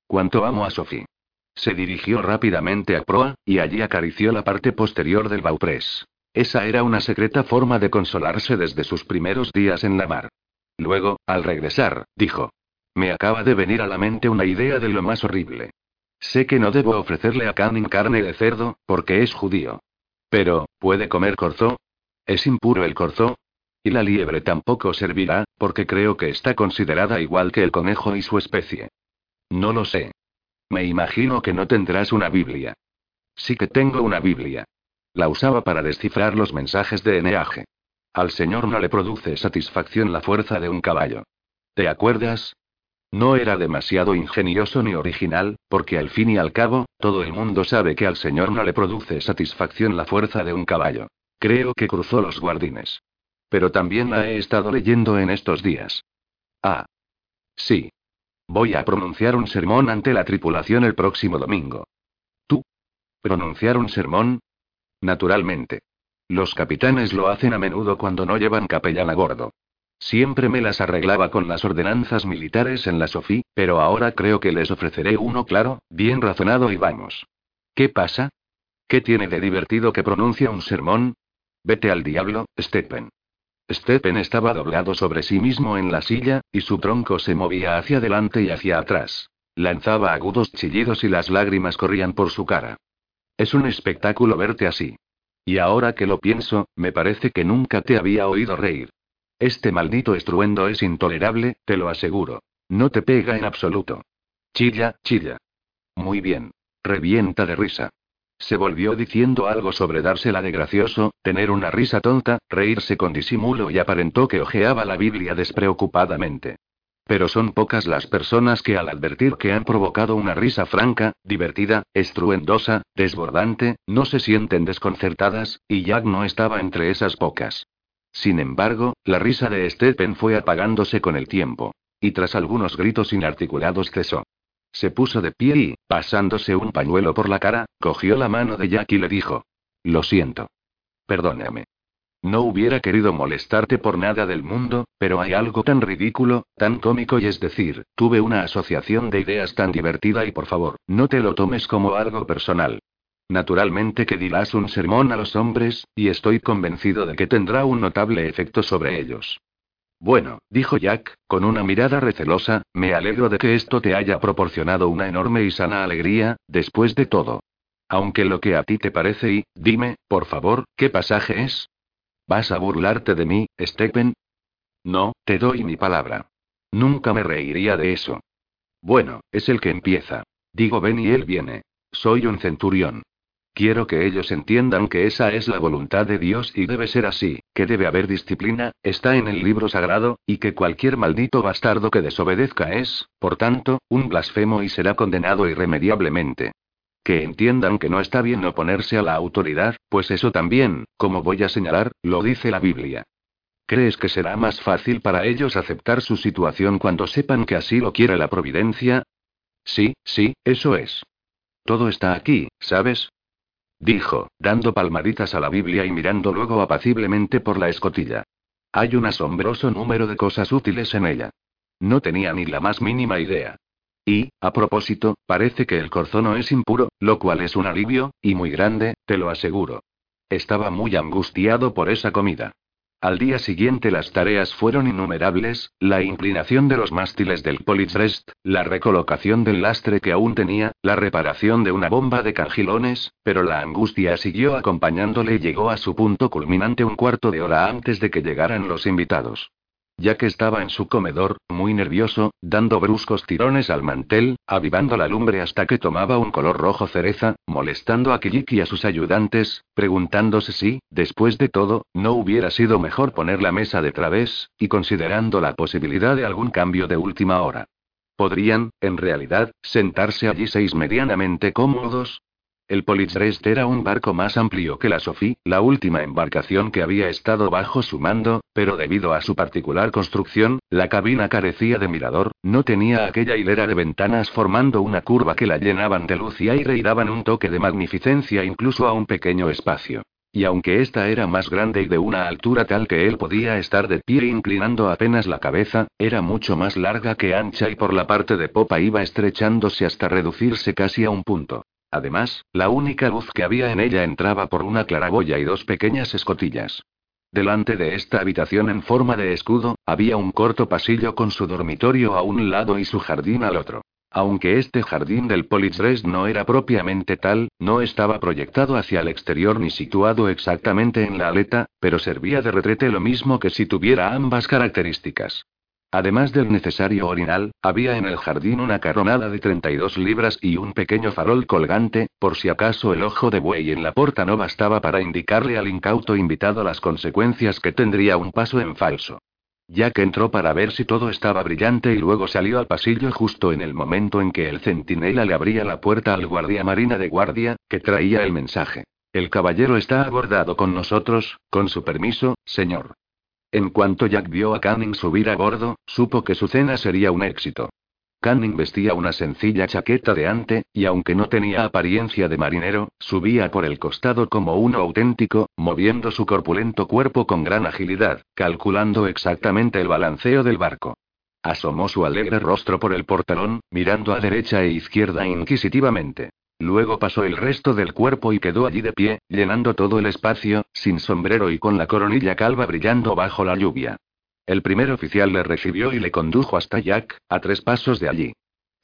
Cuánto amo a Sophie. Se dirigió rápidamente a proa, y allí acarició la parte posterior del bauprés. Esa era una secreta forma de consolarse desde sus primeros días en la mar. Luego, al regresar, dijo. Me acaba de venir a la mente una idea de lo más horrible. Sé que no debo ofrecerle a Canning carne de cerdo, porque es judío. Pero, ¿puede comer corzo? ¿Es impuro el corzo? Y la liebre tampoco servirá, porque creo que está considerada igual que el conejo y su especie. No lo sé. Me imagino que no tendrás una Biblia. Sí que tengo una Biblia. La usaba para descifrar los mensajes de Eneaje. Al Señor no le produce satisfacción la fuerza de un caballo. ¿Te acuerdas? No era demasiado ingenioso ni original, porque al fin y al cabo, todo el mundo sabe que al Señor no le produce satisfacción la fuerza de un caballo. Creo que cruzó los guardines. Pero también la he estado leyendo en estos días. Ah. Sí. Voy a pronunciar un sermón ante la tripulación el próximo domingo. ¿Tú? ¿Pronunciar un sermón? Naturalmente. Los capitanes lo hacen a menudo cuando no llevan capellán a bordo. Siempre me las arreglaba con las ordenanzas militares en la Sofí, pero ahora creo que les ofreceré uno claro, bien razonado y vamos. ¿Qué pasa? ¿Qué tiene de divertido que pronuncia un sermón? Vete al diablo, Stephen. Stephen estaba doblado sobre sí mismo en la silla, y su tronco se movía hacia adelante y hacia atrás. Lanzaba agudos chillidos y las lágrimas corrían por su cara. Es un espectáculo verte así. Y ahora que lo pienso, me parece que nunca te había oído reír. Este maldito estruendo es intolerable, te lo aseguro. No te pega en absoluto. Chilla, chilla. Muy bien. Revienta de risa. Se volvió diciendo algo sobre dársela de gracioso, tener una risa tonta, reírse con disimulo y aparentó que hojeaba la Biblia despreocupadamente. Pero son pocas las personas que al advertir que han provocado una risa franca, divertida, estruendosa, desbordante, no se sienten desconcertadas, y Jack no estaba entre esas pocas. Sin embargo, la risa de Stephen fue apagándose con el tiempo. Y tras algunos gritos inarticulados cesó. Se puso de pie y, pasándose un pañuelo por la cara, cogió la mano de Jack y le dijo. Lo siento. Perdóname. No hubiera querido molestarte por nada del mundo, pero hay algo tan ridículo, tan cómico y es decir, tuve una asociación de ideas tan divertida y por favor, no te lo tomes como algo personal. Naturalmente que dirás un sermón a los hombres, y estoy convencido de que tendrá un notable efecto sobre ellos. Bueno, dijo Jack, con una mirada recelosa, me alegro de que esto te haya proporcionado una enorme y sana alegría, después de todo. Aunque lo que a ti te parece y, dime, por favor, ¿qué pasaje es? ¿Vas a burlarte de mí, Stephen? No, te doy mi palabra. Nunca me reiría de eso. Bueno, es el que empieza. Digo ven y él viene. Soy un centurión. Quiero que ellos entiendan que esa es la voluntad de Dios y debe ser así, que debe haber disciplina, está en el libro sagrado, y que cualquier maldito bastardo que desobedezca es, por tanto, un blasfemo y será condenado irremediablemente. Que entiendan que no está bien oponerse a la autoridad, pues eso también, como voy a señalar, lo dice la Biblia. ¿Crees que será más fácil para ellos aceptar su situación cuando sepan que así lo quiere la providencia? Sí, sí, eso es. Todo está aquí, ¿sabes? Dijo, dando palmaditas a la Biblia y mirando luego apaciblemente por la escotilla. Hay un asombroso número de cosas útiles en ella. No tenía ni la más mínima idea. Y, a propósito, parece que el corzono es impuro, lo cual es un alivio, y muy grande, te lo aseguro. Estaba muy angustiado por esa comida. Al día siguiente las tareas fueron innumerables, la inclinación de los mástiles del Politrest, la recolocación del lastre que aún tenía, la reparación de una bomba de cangilones, pero la angustia siguió acompañándole y llegó a su punto culminante un cuarto de hora antes de que llegaran los invitados. Ya que estaba en su comedor, muy nervioso, dando bruscos tirones al mantel, avivando la lumbre hasta que tomaba un color rojo cereza, molestando a Kijik y a sus ayudantes, preguntándose si, después de todo, no hubiera sido mejor poner la mesa de través, y considerando la posibilidad de algún cambio de última hora. Podrían, en realidad, sentarse allí seis medianamente cómodos, el Politrest era un barco más amplio que la Sophie, la última embarcación que había estado bajo su mando, pero debido a su particular construcción, la cabina carecía de mirador, no tenía aquella hilera de ventanas formando una curva que la llenaban de luz y aire y daban un toque de magnificencia incluso a un pequeño espacio. Y aunque esta era más grande y de una altura tal que él podía estar de pie inclinando apenas la cabeza, era mucho más larga que ancha y por la parte de popa iba estrechándose hasta reducirse casi a un punto. Además, la única luz que había en ella entraba por una claraboya y dos pequeñas escotillas. Delante de esta habitación en forma de escudo, había un corto pasillo con su dormitorio a un lado y su jardín al otro. Aunque este jardín del Politres no era propiamente tal, no estaba proyectado hacia el exterior ni situado exactamente en la aleta, pero servía de retrete lo mismo que si tuviera ambas características. Además del necesario orinal, había en el jardín una carronada de 32 libras y un pequeño farol colgante, por si acaso el ojo de buey en la puerta no bastaba para indicarle al incauto invitado las consecuencias que tendría un paso en falso. Jack entró para ver si todo estaba brillante y luego salió al pasillo justo en el momento en que el centinela le abría la puerta al guardia marina de guardia, que traía el mensaje. El caballero está abordado con nosotros, con su permiso, señor. En cuanto Jack vio a Canning subir a bordo, supo que su cena sería un éxito. Canning vestía una sencilla chaqueta de ante, y aunque no tenía apariencia de marinero, subía por el costado como uno auténtico, moviendo su corpulento cuerpo con gran agilidad, calculando exactamente el balanceo del barco. Asomó su alegre rostro por el portalón, mirando a derecha e izquierda inquisitivamente. Luego pasó el resto del cuerpo y quedó allí de pie, llenando todo el espacio, sin sombrero y con la coronilla calva brillando bajo la lluvia. El primer oficial le recibió y le condujo hasta Jack, a tres pasos de allí.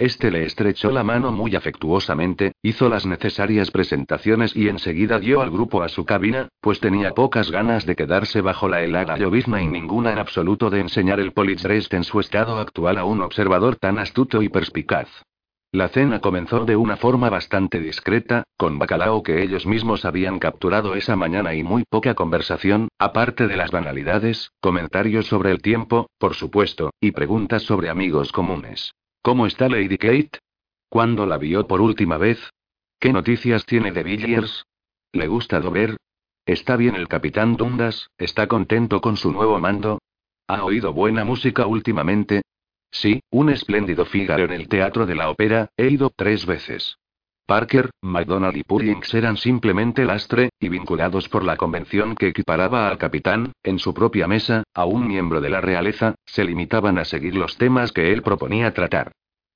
Este le estrechó la mano muy afectuosamente, hizo las necesarias presentaciones y enseguida dio al grupo a su cabina, pues tenía pocas ganas de quedarse bajo la helada llovizna y ninguna en absoluto de enseñar el Politrest en su estado actual a un observador tan astuto y perspicaz. La cena comenzó de una forma bastante discreta, con bacalao que ellos mismos habían capturado esa mañana y muy poca conversación, aparte de las banalidades, comentarios sobre el tiempo, por supuesto, y preguntas sobre amigos comunes. ¿Cómo está Lady Kate? ¿Cuándo la vio por última vez? ¿Qué noticias tiene de Villiers? ¿Le gusta Dover? ¿Está bien el capitán Dundas? ¿Está contento con su nuevo mando? ¿Ha oído buena música últimamente? Sí, un espléndido Fígaro en el Teatro de la Ópera, he ido tres veces. Parker, McDonald y Pullings eran simplemente lastre, y vinculados por la convención que equiparaba al capitán, en su propia mesa, a un miembro de la realeza, se limitaban a seguir los temas que él proponía tratar.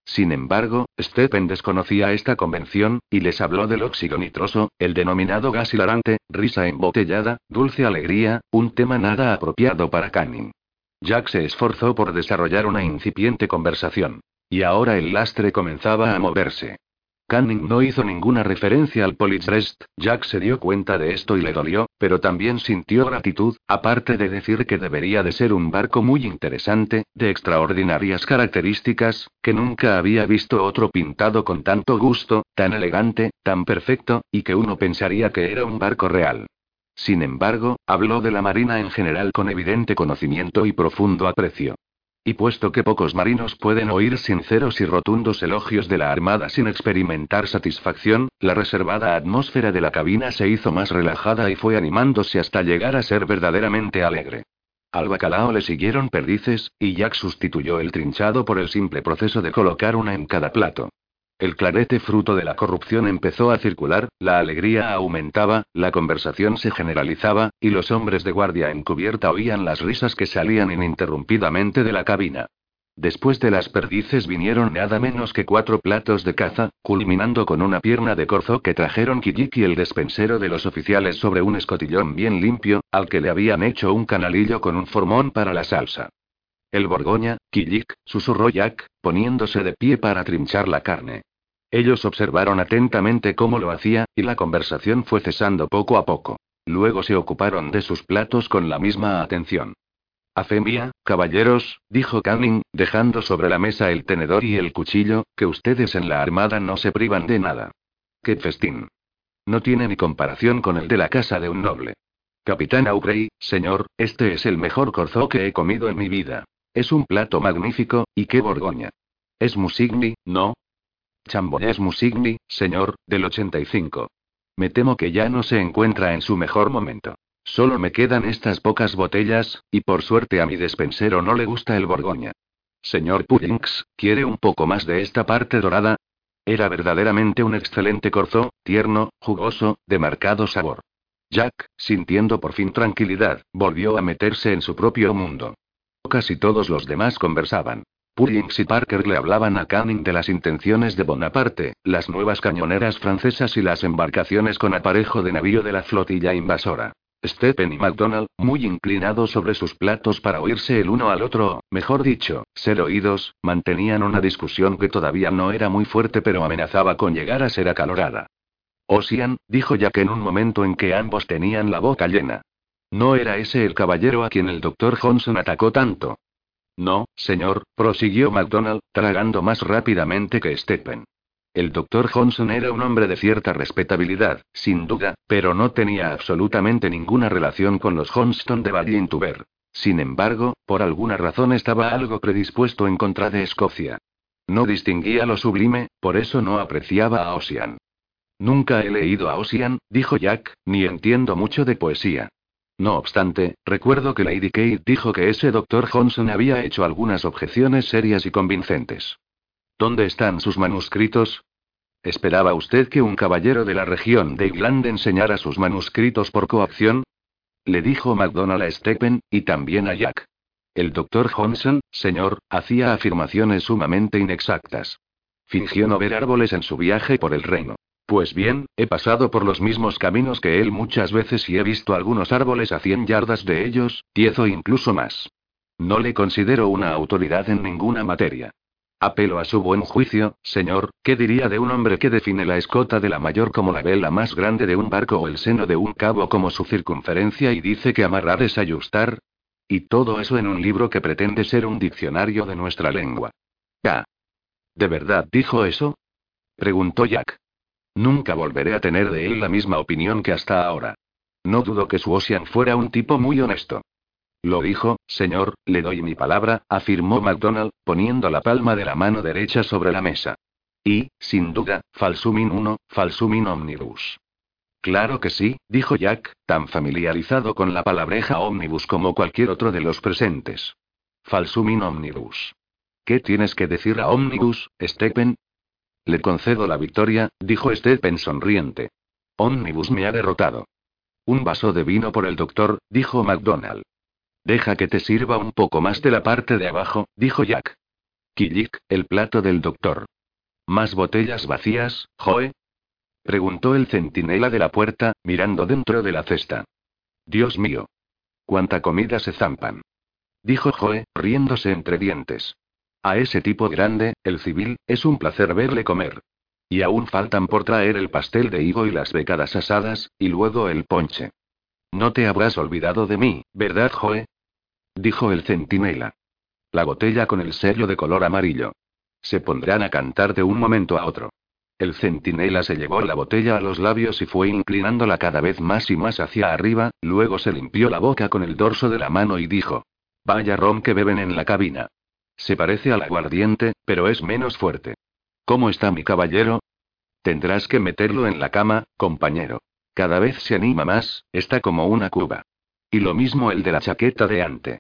Sin embargo, Stephen desconocía esta convención, y les habló del óxido nitroso, el denominado gas hilarante, risa embotellada, dulce alegría, un tema nada apropiado para Canning. Jack se esforzó por desarrollar una incipiente conversación. Y ahora el lastre comenzaba a moverse. Canning no hizo ninguna referencia al Politrest, Jack se dio cuenta de esto y le dolió, pero también sintió gratitud, aparte de decir que debería de ser un barco muy interesante, de extraordinarias características, que nunca había visto otro pintado con tanto gusto, tan elegante, tan perfecto, y que uno pensaría que era un barco real. Sin embargo, habló de la marina en general con evidente conocimiento y profundo aprecio. Y puesto que pocos marinos pueden oír sinceros y rotundos elogios de la Armada sin experimentar satisfacción, la reservada atmósfera de la cabina se hizo más relajada y fue animándose hasta llegar a ser verdaderamente alegre. Al bacalao le siguieron perdices, y Jack sustituyó el trinchado por el simple proceso de colocar una en cada plato. El clarete fruto de la corrupción empezó a circular, la alegría aumentaba, la conversación se generalizaba, y los hombres de guardia encubierta oían las risas que salían ininterrumpidamente de la cabina. Después de las perdices vinieron nada menos que cuatro platos de caza, culminando con una pierna de corzo que trajeron Kijik y el despensero de los oficiales sobre un escotillón bien limpio, al que le habían hecho un canalillo con un formón para la salsa. El Borgoña, Kijik, susurró Jack, poniéndose de pie para trinchar la carne. Ellos observaron atentamente cómo lo hacía, y la conversación fue cesando poco a poco. Luego se ocuparon de sus platos con la misma atención. A fe mía, caballeros, dijo Canning, dejando sobre la mesa el tenedor y el cuchillo, que ustedes en la armada no se privan de nada. ¡Qué festín! No tiene ni comparación con el de la casa de un noble. Capitán Aubrey, señor, este es el mejor corzo que he comido en mi vida. Es un plato magnífico, y qué borgoña. Es Musigny, ¿no? Chambonés Musigny, señor, del 85. Me temo que ya no se encuentra en su mejor momento. Solo me quedan estas pocas botellas, y por suerte a mi despensero no le gusta el Borgoña. Señor Puddings, ¿quiere un poco más de esta parte dorada? Era verdaderamente un excelente corzo, tierno, jugoso, de marcado sabor. Jack, sintiendo por fin tranquilidad, volvió a meterse en su propio mundo. Casi todos los demás conversaban. Pullings y Parker le hablaban a Canning de las intenciones de Bonaparte, las nuevas cañoneras francesas y las embarcaciones con aparejo de navío de la flotilla invasora. Stephen y MacDonald, muy inclinados sobre sus platos para oírse el uno al otro, mejor dicho, ser oídos, mantenían una discusión que todavía no era muy fuerte pero amenazaba con llegar a ser acalorada. Ocean, dijo Jack en un momento en que ambos tenían la boca llena. ¿No era ese el caballero a quien el doctor Johnson atacó tanto? No, señor, prosiguió MacDonald, tragando más rápidamente que Stephen. El doctor Johnson era un hombre de cierta respetabilidad, sin duda, pero no tenía absolutamente ninguna relación con los Johnston de Ballintuber. Sin embargo, por alguna razón estaba algo predispuesto en contra de Escocia. No distinguía lo sublime, por eso no apreciaba a Ossian. Nunca he leído a Ossian, dijo Jack, ni entiendo mucho de poesía. No obstante, recuerdo que Lady Kate dijo que ese doctor Johnson había hecho algunas objeciones serias y convincentes. ¿Dónde están sus manuscritos? ¿Esperaba usted que un caballero de la región de Irlanda enseñara sus manuscritos por coacción? Le dijo MacDonald a Stephen, y también a Jack. El doctor Johnson, señor, hacía afirmaciones sumamente inexactas. Fingió no ver árboles en su viaje por el reino. Pues bien, he pasado por los mismos caminos que él muchas veces y he visto algunos árboles a cien yardas de ellos, diez o incluso más. No le considero una autoridad en ninguna materia. Apelo a su buen juicio, señor, ¿qué diría de un hombre que define la escota de la mayor como la vela más grande de un barco o el seno de un cabo como su circunferencia y dice que amarrar es ayustar? Y todo eso en un libro que pretende ser un diccionario de nuestra lengua. Ah. ¿De verdad dijo eso? preguntó Jack. Nunca volveré a tener de él la misma opinión que hasta ahora. No dudo que su Ocean fuera un tipo muy honesto. Lo dijo, señor, le doy mi palabra, afirmó MacDonald, poniendo la palma de la mano derecha sobre la mesa. Y, sin duda, falsumin uno, falsumin omnibus. Claro que sí, dijo Jack, tan familiarizado con la palabreja ómnibus como cualquier otro de los presentes. Falsumin omnibus. ¿Qué tienes que decir a Omnibus, Stephen? Le concedo la victoria, dijo Stephen sonriente. Omnibus me ha derrotado. Un vaso de vino por el doctor, dijo MacDonald. Deja que te sirva un poco más de la parte de abajo, dijo Jack. Killik, el plato del doctor. ¿Más botellas vacías, Joe? Preguntó el centinela de la puerta, mirando dentro de la cesta. Dios mío. Cuánta comida se zampan. Dijo Joe, riéndose entre dientes. A ese tipo grande, el civil, es un placer verle comer. Y aún faltan por traer el pastel de higo y las becadas asadas, y luego el ponche. No te habrás olvidado de mí, ¿verdad, Joe? Dijo el centinela. La botella con el sello de color amarillo. Se pondrán a cantar de un momento a otro. El centinela se llevó la botella a los labios y fue inclinándola cada vez más y más hacia arriba, luego se limpió la boca con el dorso de la mano y dijo. Vaya ron que beben en la cabina. Se parece al aguardiente, pero es menos fuerte. ¿Cómo está mi caballero? Tendrás que meterlo en la cama, compañero. Cada vez se anima más, está como una cuba. Y lo mismo el de la chaqueta de ante.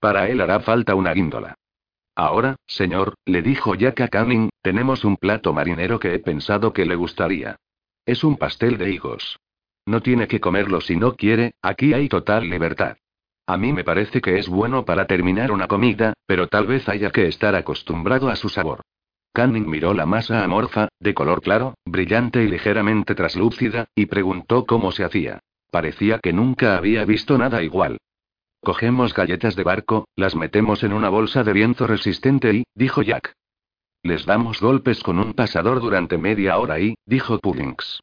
Para él hará falta una guíndola. Ahora, señor, le dijo Jack a Canning, tenemos un plato marinero que he pensado que le gustaría. Es un pastel de higos. No tiene que comerlo si no quiere, aquí hay total libertad. A mí me parece que es bueno para terminar una comida, pero tal vez haya que estar acostumbrado a su sabor. Canning miró la masa amorfa, de color claro, brillante y ligeramente traslúcida, y preguntó cómo se hacía. Parecía que nunca había visto nada igual. Cogemos galletas de barco, las metemos en una bolsa de viento resistente y, dijo Jack. Les damos golpes con un pasador durante media hora y, dijo Pullings.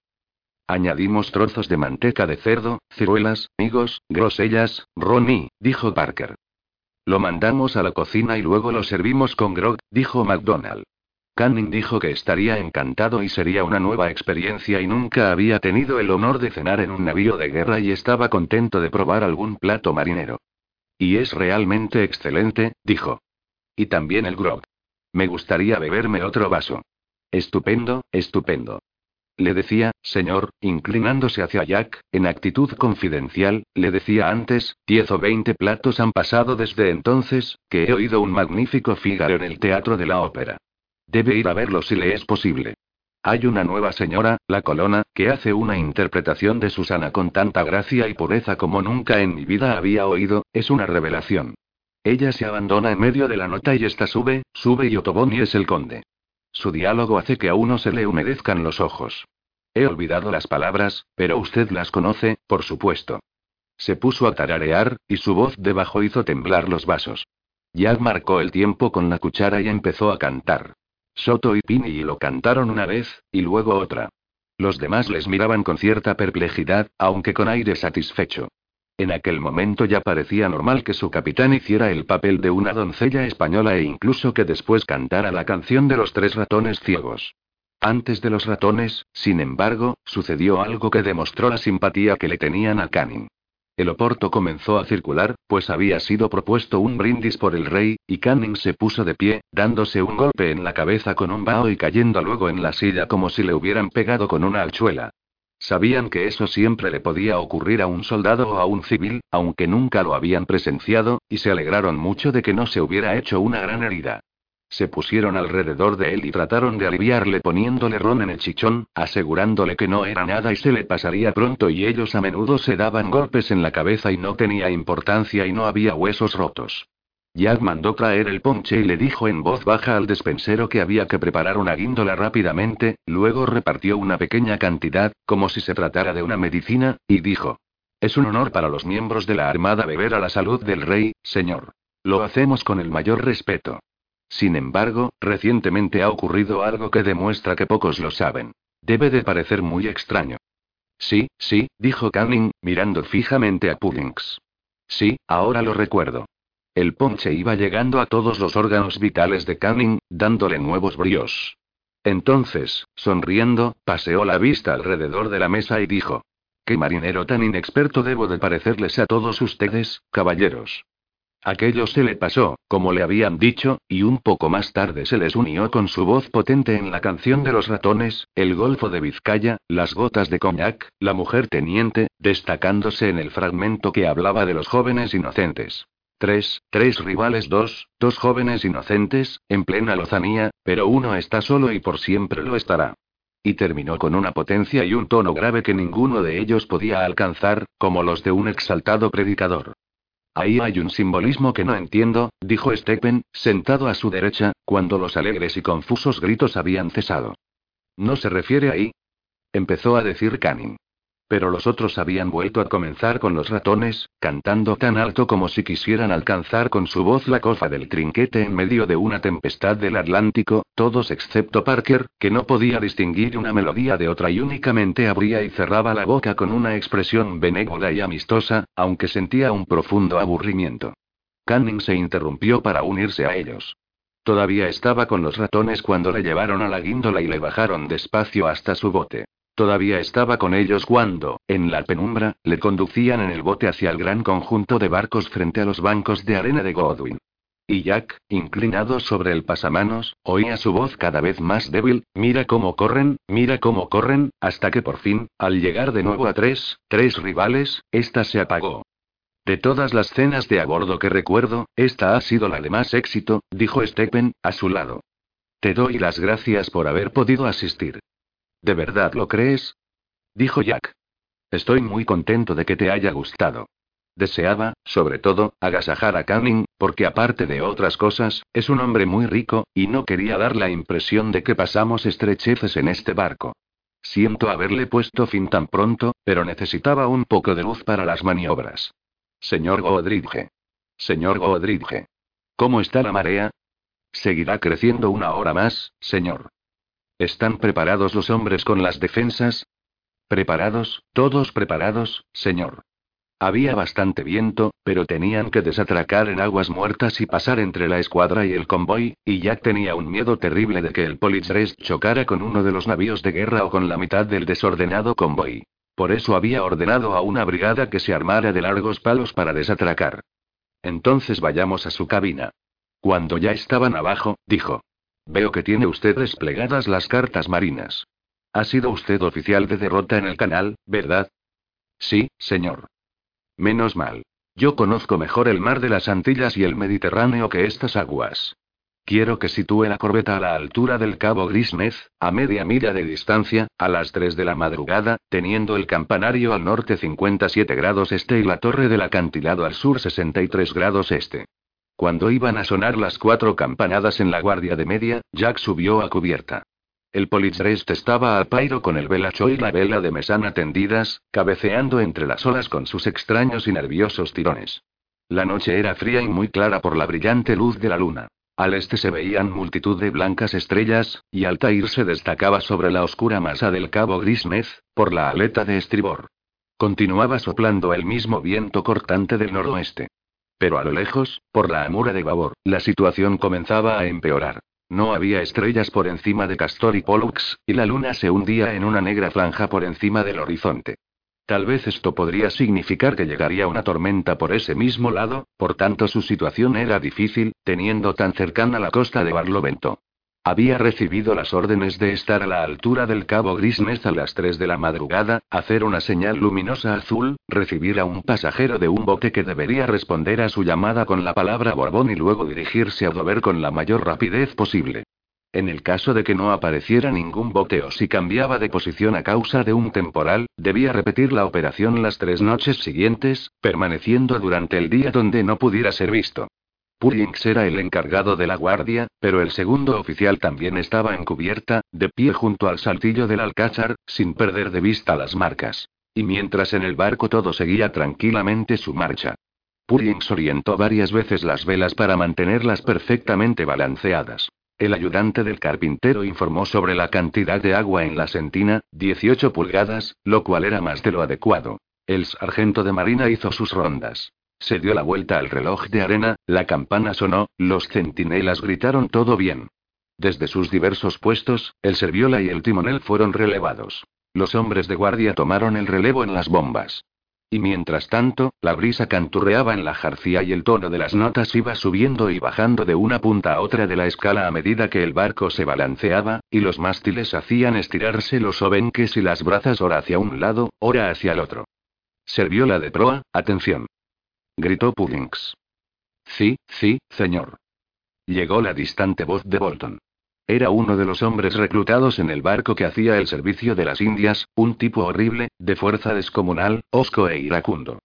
Añadimos trozos de manteca de cerdo, ciruelas, higos, grosellas, ron y, dijo Parker. Lo mandamos a la cocina y luego lo servimos con grog, dijo McDonald. Canning dijo que estaría encantado y sería una nueva experiencia y nunca había tenido el honor de cenar en un navío de guerra y estaba contento de probar algún plato marinero. Y es realmente excelente, dijo. Y también el grog. Me gustaría beberme otro vaso. Estupendo, estupendo. Le decía, señor, inclinándose hacia Jack, en actitud confidencial, le decía antes, diez o veinte platos han pasado desde entonces, que he oído un magnífico Fígaro en el Teatro de la Ópera. Debe ir a verlo si le es posible. Hay una nueva señora, la Colona, que hace una interpretación de Susana con tanta gracia y pureza como nunca en mi vida había oído, es una revelación. Ella se abandona en medio de la nota y esta sube, sube y Otoboni es el conde. Su diálogo hace que a uno se le humedezcan los ojos. He olvidado las palabras, pero usted las conoce, por supuesto. Se puso a tararear, y su voz debajo hizo temblar los vasos. Ya marcó el tiempo con la cuchara y empezó a cantar. Soto y Pini lo cantaron una vez, y luego otra. Los demás les miraban con cierta perplejidad, aunque con aire satisfecho. En aquel momento ya parecía normal que su capitán hiciera el papel de una doncella española e incluso que después cantara la canción de los tres ratones ciegos. Antes de los ratones, sin embargo, sucedió algo que demostró la simpatía que le tenían a Canning. El oporto comenzó a circular, pues había sido propuesto un brindis por el rey, y Canning se puso de pie, dándose un golpe en la cabeza con un bao y cayendo luego en la silla como si le hubieran pegado con una alchuela. Sabían que eso siempre le podía ocurrir a un soldado o a un civil, aunque nunca lo habían presenciado, y se alegraron mucho de que no se hubiera hecho una gran herida. Se pusieron alrededor de él y trataron de aliviarle poniéndole ron en el chichón, asegurándole que no era nada y se le pasaría pronto y ellos a menudo se daban golpes en la cabeza y no tenía importancia y no había huesos rotos. Jack mandó traer el ponche y le dijo en voz baja al despensero que había que preparar una guíndola rápidamente, luego repartió una pequeña cantidad, como si se tratara de una medicina, y dijo. Es un honor para los miembros de la Armada beber a la salud del rey, señor. Lo hacemos con el mayor respeto. Sin embargo, recientemente ha ocurrido algo que demuestra que pocos lo saben. Debe de parecer muy extraño. Sí, sí, dijo Canning, mirando fijamente a Pullings. Sí, ahora lo recuerdo. El ponche iba llegando a todos los órganos vitales de Canning, dándole nuevos bríos. Entonces, sonriendo, paseó la vista alrededor de la mesa y dijo: ¿Qué marinero tan inexperto debo de parecerles a todos ustedes, caballeros? Aquello se le pasó, como le habían dicho, y un poco más tarde se les unió con su voz potente en la canción de los ratones, el Golfo de Vizcaya, las gotas de coñac, la mujer teniente, destacándose en el fragmento que hablaba de los jóvenes inocentes. Tres, tres rivales, dos, dos jóvenes inocentes, en plena lozanía, pero uno está solo y por siempre lo estará. Y terminó con una potencia y un tono grave que ninguno de ellos podía alcanzar, como los de un exaltado predicador. Ahí hay un simbolismo que no entiendo, dijo Stephen, sentado a su derecha, cuando los alegres y confusos gritos habían cesado. ¿No se refiere ahí? Empezó a decir Canning. Pero los otros habían vuelto a comenzar con los ratones, cantando tan alto como si quisieran alcanzar con su voz la cofa del trinquete en medio de una tempestad del Atlántico, todos excepto Parker, que no podía distinguir una melodía de otra y únicamente abría y cerraba la boca con una expresión benévola y amistosa, aunque sentía un profundo aburrimiento. Canning se interrumpió para unirse a ellos. Todavía estaba con los ratones cuando le llevaron a la guíndola y le bajaron despacio hasta su bote. Todavía estaba con ellos cuando, en la penumbra, le conducían en el bote hacia el gran conjunto de barcos frente a los bancos de arena de Godwin. Y Jack, inclinado sobre el pasamanos, oía su voz cada vez más débil, mira cómo corren, mira cómo corren, hasta que por fin, al llegar de nuevo a tres, tres rivales, esta se apagó. De todas las cenas de a bordo que recuerdo, esta ha sido la de más éxito, dijo Stephen, a su lado. Te doy las gracias por haber podido asistir. ¿De verdad lo crees? Dijo Jack. Estoy muy contento de que te haya gustado. Deseaba, sobre todo, agasajar a Canning, porque aparte de otras cosas, es un hombre muy rico, y no quería dar la impresión de que pasamos estrecheces en este barco. Siento haberle puesto fin tan pronto, pero necesitaba un poco de luz para las maniobras. Señor Godridge. Señor Godridge. ¿Cómo está la marea? Seguirá creciendo una hora más, señor. ¿Están preparados los hombres con las defensas? Preparados, todos preparados, señor. Había bastante viento, pero tenían que desatracar en aguas muertas y pasar entre la escuadra y el convoy, y Jack tenía un miedo terrible de que el Politzres chocara con uno de los navíos de guerra o con la mitad del desordenado convoy. Por eso había ordenado a una brigada que se armara de largos palos para desatracar. Entonces vayamos a su cabina. Cuando ya estaban abajo, dijo. Veo que tiene usted desplegadas las cartas marinas. Ha sido usted oficial de derrota en el canal, ¿verdad? Sí, señor. Menos mal. Yo conozco mejor el mar de las Antillas y el Mediterráneo que estas aguas. Quiero que sitúe la corbeta a la altura del Cabo Grisnez, a media milla de distancia, a las 3 de la madrugada, teniendo el campanario al norte 57 grados este y la torre del acantilado al sur 63 grados este. Cuando iban a sonar las cuatro campanadas en la guardia de media, Jack subió a cubierta. El Politzrest estaba a pairo con el velacho y la vela de mesana tendidas, cabeceando entre las olas con sus extraños y nerviosos tirones. La noche era fría y muy clara por la brillante luz de la luna. Al este se veían multitud de blancas estrellas, y Altair se destacaba sobre la oscura masa del cabo Grisnez, por la aleta de estribor. Continuaba soplando el mismo viento cortante del noroeste. Pero a lo lejos, por la amura de babor, la situación comenzaba a empeorar. No había estrellas por encima de Castor y Pollux, y la luna se hundía en una negra franja por encima del horizonte. Tal vez esto podría significar que llegaría una tormenta por ese mismo lado, por tanto su situación era difícil, teniendo tan cercana la costa de Barlovento. Había recibido las órdenes de estar a la altura del Cabo Grisnez a las 3 de la madrugada, hacer una señal luminosa azul, recibir a un pasajero de un bote que debería responder a su llamada con la palabra Borbón y luego dirigirse a Dover con la mayor rapidez posible. En el caso de que no apareciera ningún bote o si cambiaba de posición a causa de un temporal, debía repetir la operación las tres noches siguientes, permaneciendo durante el día donde no pudiera ser visto. Pullings era el encargado de la guardia, pero el segundo oficial también estaba en cubierta, de pie junto al saltillo del alcázar, sin perder de vista las marcas. Y mientras en el barco todo seguía tranquilamente su marcha. Pullings orientó varias veces las velas para mantenerlas perfectamente balanceadas. El ayudante del carpintero informó sobre la cantidad de agua en la sentina, 18 pulgadas, lo cual era más de lo adecuado. El sargento de marina hizo sus rondas. Se dio la vuelta al reloj de arena, la campana sonó, los centinelas gritaron todo bien. Desde sus diversos puestos, el serviola y el timonel fueron relevados. Los hombres de guardia tomaron el relevo en las bombas. Y mientras tanto, la brisa canturreaba en la jarcía y el tono de las notas iba subiendo y bajando de una punta a otra de la escala a medida que el barco se balanceaba, y los mástiles hacían estirarse los obenques y las brazas ora hacia un lado, ora hacia el otro. Servió la de proa, atención. Gritó Pullings. Sí, sí, señor. Llegó la distante voz de Bolton. Era uno de los hombres reclutados en el barco que hacía el servicio de las Indias, un tipo horrible, de fuerza descomunal, osco e iracundo.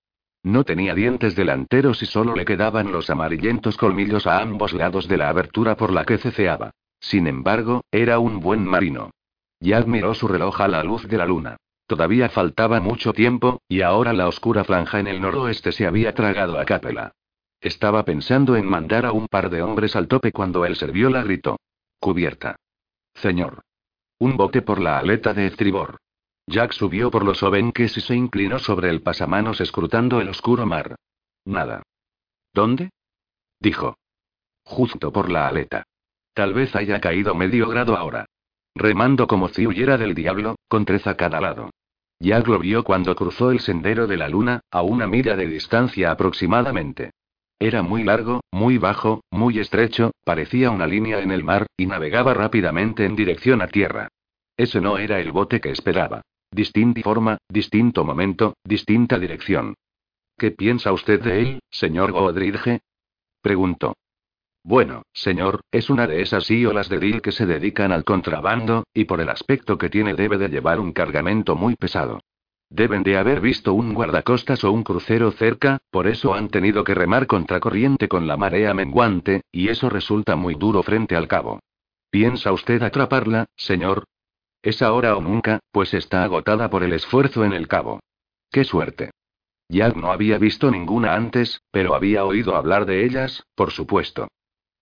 No tenía dientes delanteros y solo le quedaban los amarillentos colmillos a ambos lados de la abertura por la que ceceaba. Sin embargo, era un buen marino. Ya admiró su reloj a la luz de la luna. Todavía faltaba mucho tiempo, y ahora la oscura franja en el noroeste se había tragado a Capela. Estaba pensando en mandar a un par de hombres al tope cuando él servió la gritó. Cubierta. Señor. Un bote por la aleta de estribor. Jack subió por los obenques y se inclinó sobre el pasamanos escrutando el oscuro mar. Nada. ¿Dónde? Dijo. Justo por la aleta. Tal vez haya caído medio grado ahora. Remando como si huyera del diablo, con tres a cada lado. Jack lo vio cuando cruzó el sendero de la luna, a una milla de distancia aproximadamente. Era muy largo, muy bajo, muy estrecho, parecía una línea en el mar, y navegaba rápidamente en dirección a tierra. Ese no era el bote que esperaba. Distinta forma, distinto momento, distinta dirección. ¿Qué piensa usted de él, señor Godridge? preguntó. Bueno, señor, es una de esas íolas de Dill que se dedican al contrabando, y por el aspecto que tiene debe de llevar un cargamento muy pesado. Deben de haber visto un guardacostas o un crucero cerca, por eso han tenido que remar contracorriente con la marea menguante, y eso resulta muy duro frente al cabo. ¿Piensa usted atraparla, señor? Es ahora o nunca, pues está agotada por el esfuerzo en el cabo. ¡Qué suerte! Jack no había visto ninguna antes, pero había oído hablar de ellas, por supuesto.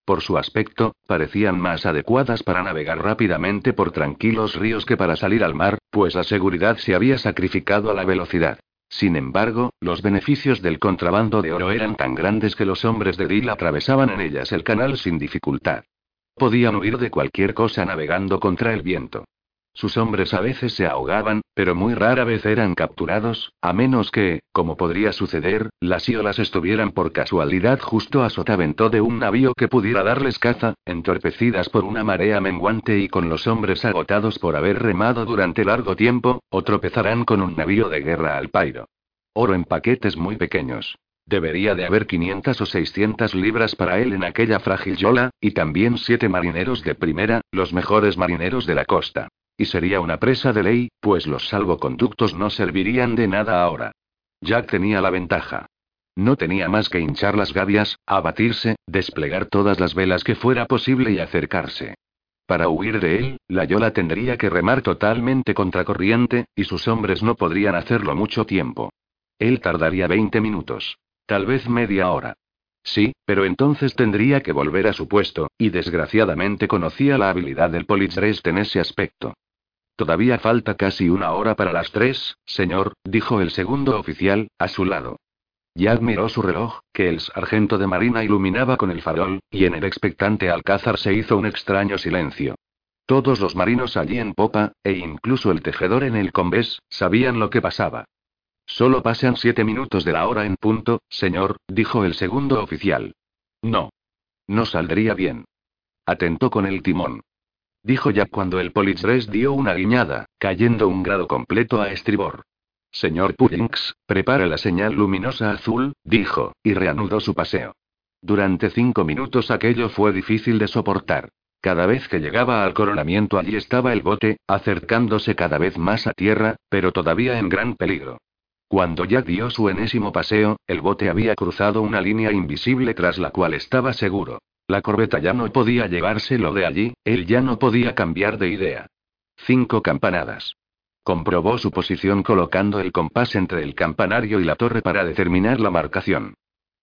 Por su aspecto, parecían más adecuadas para navegar rápidamente por tranquilos ríos que para salir al mar, pues la seguridad se había sacrificado a la velocidad. Sin embargo, los beneficios del contrabando de oro eran tan grandes que los hombres de Dill atravesaban en ellas el canal sin dificultad. Podían huir de cualquier cosa navegando contra el viento. Sus hombres a veces se ahogaban, pero muy rara vez eran capturados, a menos que, como podría suceder, las iolas estuvieran por casualidad justo a sotavento de un navío que pudiera darles caza, entorpecidas por una marea menguante y con los hombres agotados por haber remado durante largo tiempo, o tropezarán con un navío de guerra al pairo. Oro en paquetes muy pequeños. Debería de haber 500 o 600 libras para él en aquella frágil yola, y también siete marineros de primera, los mejores marineros de la costa. Y sería una presa de ley, pues los salvoconductos no servirían de nada ahora. Jack tenía la ventaja. No tenía más que hinchar las gavias, abatirse, desplegar todas las velas que fuera posible y acercarse. Para huir de él, la Yola tendría que remar totalmente contracorriente, y sus hombres no podrían hacerlo mucho tiempo. Él tardaría 20 minutos. Tal vez media hora. Sí, pero entonces tendría que volver a su puesto, y desgraciadamente conocía la habilidad del Politzrest en ese aspecto. Todavía falta casi una hora para las tres, señor, dijo el segundo oficial, a su lado. Ya admiró su reloj, que el sargento de marina iluminaba con el farol, y en el expectante alcázar se hizo un extraño silencio. Todos los marinos allí en popa, e incluso el tejedor en el combés, sabían lo que pasaba. Solo pasan siete minutos de la hora en punto, señor, dijo el segundo oficial. No. No saldría bien. Atentó con el timón dijo ya cuando el Politzres dio una guiñada, cayendo un grado completo a estribor. Señor Pullings, prepara la señal luminosa azul, dijo, y reanudó su paseo. Durante cinco minutos aquello fue difícil de soportar. Cada vez que llegaba al coronamiento allí estaba el bote, acercándose cada vez más a tierra, pero todavía en gran peligro. Cuando ya dio su enésimo paseo, el bote había cruzado una línea invisible tras la cual estaba seguro. La corbeta ya no podía llevárselo de allí, él ya no podía cambiar de idea. Cinco campanadas. Comprobó su posición colocando el compás entre el campanario y la torre para determinar la marcación.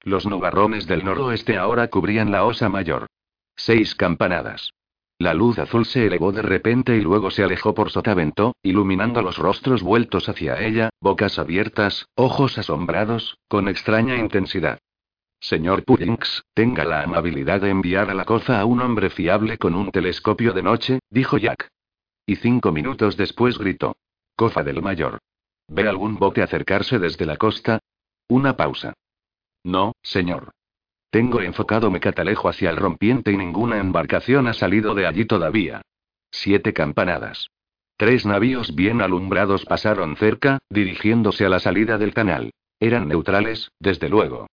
Los nubarrones del noroeste ahora cubrían la osa mayor. Seis campanadas. La luz azul se elevó de repente y luego se alejó por sotavento, iluminando los rostros vueltos hacia ella, bocas abiertas, ojos asombrados, con extraña intensidad. Señor Pullings, tenga la amabilidad de enviar a la coza a un hombre fiable con un telescopio de noche, dijo Jack. Y cinco minutos después gritó. Cofa del mayor. ¿Ve algún bote acercarse desde la costa? Una pausa. No, señor. Tengo enfocado mi catalejo hacia el rompiente y ninguna embarcación ha salido de allí todavía. Siete campanadas. Tres navíos bien alumbrados pasaron cerca, dirigiéndose a la salida del canal. Eran neutrales, desde luego.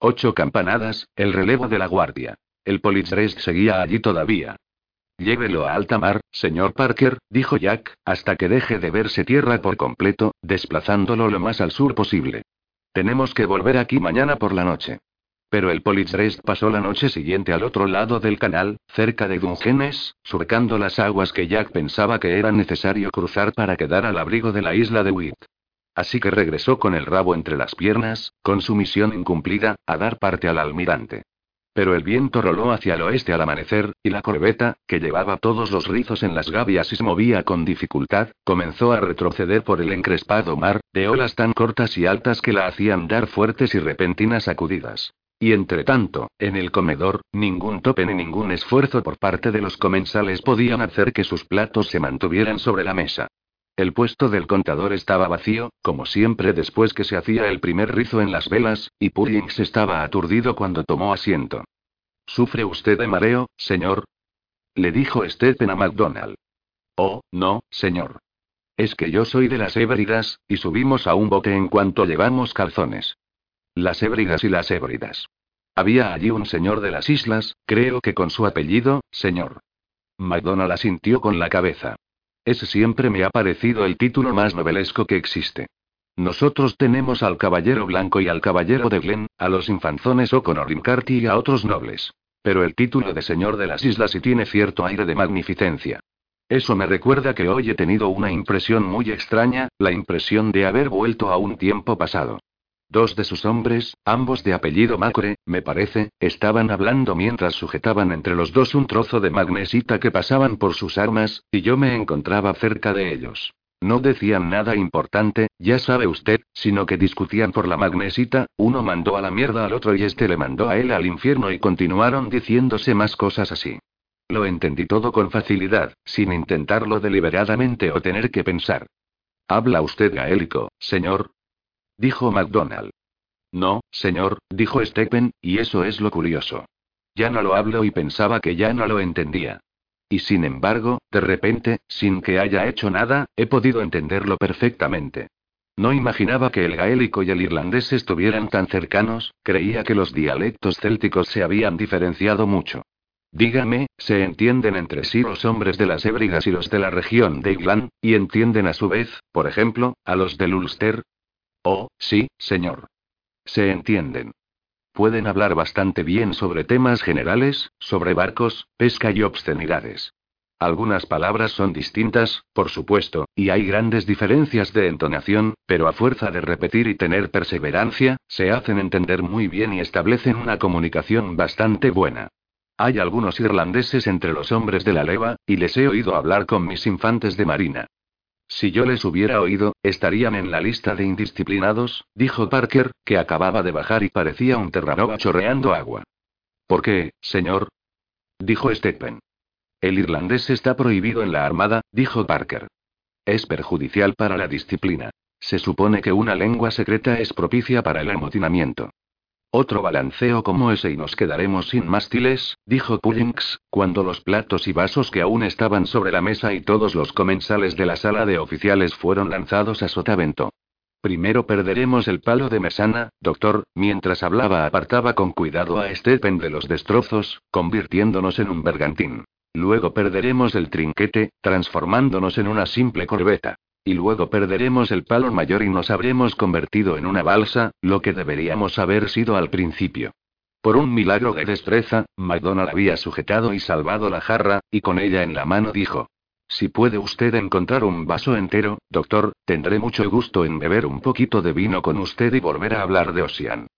Ocho campanadas, el relevo de la guardia. El Politzrest seguía allí todavía. Llévelo a alta mar, señor Parker, dijo Jack, hasta que deje de verse tierra por completo, desplazándolo lo más al sur posible. Tenemos que volver aquí mañana por la noche. Pero el Politzrest pasó la noche siguiente al otro lado del canal, cerca de Dungenes, surcando las aguas que Jack pensaba que era necesario cruzar para quedar al abrigo de la isla de Witt. Así que regresó con el rabo entre las piernas, con su misión incumplida, a dar parte al almirante. Pero el viento roló hacia el oeste al amanecer, y la corbeta, que llevaba todos los rizos en las gavias y se movía con dificultad, comenzó a retroceder por el encrespado mar, de olas tan cortas y altas que la hacían dar fuertes y repentinas sacudidas. Y entre tanto, en el comedor, ningún tope ni ningún esfuerzo por parte de los comensales podían hacer que sus platos se mantuvieran sobre la mesa. El puesto del contador estaba vacío, como siempre después que se hacía el primer rizo en las velas, y Pullings estaba aturdido cuando tomó asiento. ¿Sufre usted de mareo, señor? Le dijo Stephen a MacDonald. Oh, no, señor. Es que yo soy de las hébridas, y subimos a un bote en cuanto llevamos calzones. Las hébridas y las hébridas. Había allí un señor de las islas, creo que con su apellido, señor. MacDonald asintió con la cabeza. Ese siempre me ha parecido el título más novelesco que existe. Nosotros tenemos al Caballero Blanco y al Caballero de Glen, a los infanzones O'Connor y y a otros nobles. Pero el título de Señor de las Islas sí tiene cierto aire de magnificencia. Eso me recuerda que hoy he tenido una impresión muy extraña, la impresión de haber vuelto a un tiempo pasado. Dos de sus hombres, ambos de apellido Macre, me parece, estaban hablando mientras sujetaban entre los dos un trozo de magnesita que pasaban por sus armas, y yo me encontraba cerca de ellos. No decían nada importante, ya sabe usted, sino que discutían por la magnesita, uno mandó a la mierda al otro y este le mandó a él al infierno y continuaron diciéndose más cosas así. Lo entendí todo con facilidad, sin intentarlo deliberadamente o tener que pensar. ¿Habla usted gaélico, señor? Dijo MacDonald. No, señor, dijo Stephen, y eso es lo curioso. Ya no lo hablo y pensaba que ya no lo entendía. Y sin embargo, de repente, sin que haya hecho nada, he podido entenderlo perfectamente. No imaginaba que el gaélico y el irlandés estuvieran tan cercanos, creía que los dialectos célticos se habían diferenciado mucho. Dígame, ¿se entienden entre sí los hombres de las Hébridas y los de la región de Irland, y entienden a su vez, por ejemplo, a los del Ulster? Oh, sí, señor. Se entienden. Pueden hablar bastante bien sobre temas generales, sobre barcos, pesca y obscenidades. Algunas palabras son distintas, por supuesto, y hay grandes diferencias de entonación, pero a fuerza de repetir y tener perseverancia, se hacen entender muy bien y establecen una comunicación bastante buena. Hay algunos irlandeses entre los hombres de la leva, y les he oído hablar con mis infantes de marina. Si yo les hubiera oído, estarían en la lista de indisciplinados, dijo Parker, que acababa de bajar y parecía un terranova chorreando agua. ¿Por qué, señor? dijo Stephen. El irlandés está prohibido en la armada, dijo Parker. Es perjudicial para la disciplina. Se supone que una lengua secreta es propicia para el amotinamiento. Otro balanceo como ese y nos quedaremos sin mástiles, dijo Pullings, cuando los platos y vasos que aún estaban sobre la mesa y todos los comensales de la sala de oficiales fueron lanzados a sotavento. Primero perderemos el palo de mesana, doctor, mientras hablaba apartaba con cuidado a Stephen de los destrozos, convirtiéndonos en un bergantín. Luego perderemos el trinquete, transformándonos en una simple corbeta. Y luego perderemos el palo mayor y nos habremos convertido en una balsa, lo que deberíamos haber sido al principio. Por un milagro de destreza, McDonald había sujetado y salvado la jarra, y con ella en la mano dijo. Si puede usted encontrar un vaso entero, doctor, tendré mucho gusto en beber un poquito de vino con usted y volver a hablar de Ocean.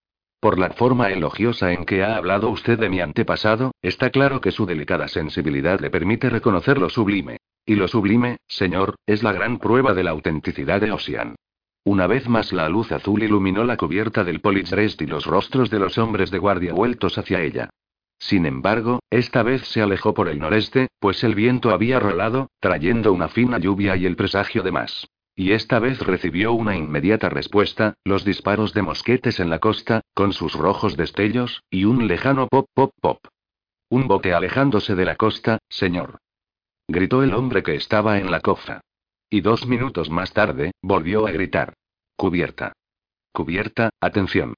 Por la forma elogiosa en que ha hablado usted de mi antepasado, está claro que su delicada sensibilidad le permite reconocer lo sublime. Y lo sublime, señor, es la gran prueba de la autenticidad de Ocean. Una vez más la luz azul iluminó la cubierta del Politzrest y los rostros de los hombres de guardia vueltos hacia ella. Sin embargo, esta vez se alejó por el noreste, pues el viento había rolado, trayendo una fina lluvia y el presagio de más. Y esta vez recibió una inmediata respuesta, los disparos de mosquetes en la costa, con sus rojos destellos, y un lejano pop pop pop. Un bote alejándose de la costa, señor. Gritó el hombre que estaba en la cofa. Y dos minutos más tarde, volvió a gritar. Cubierta. Cubierta, atención.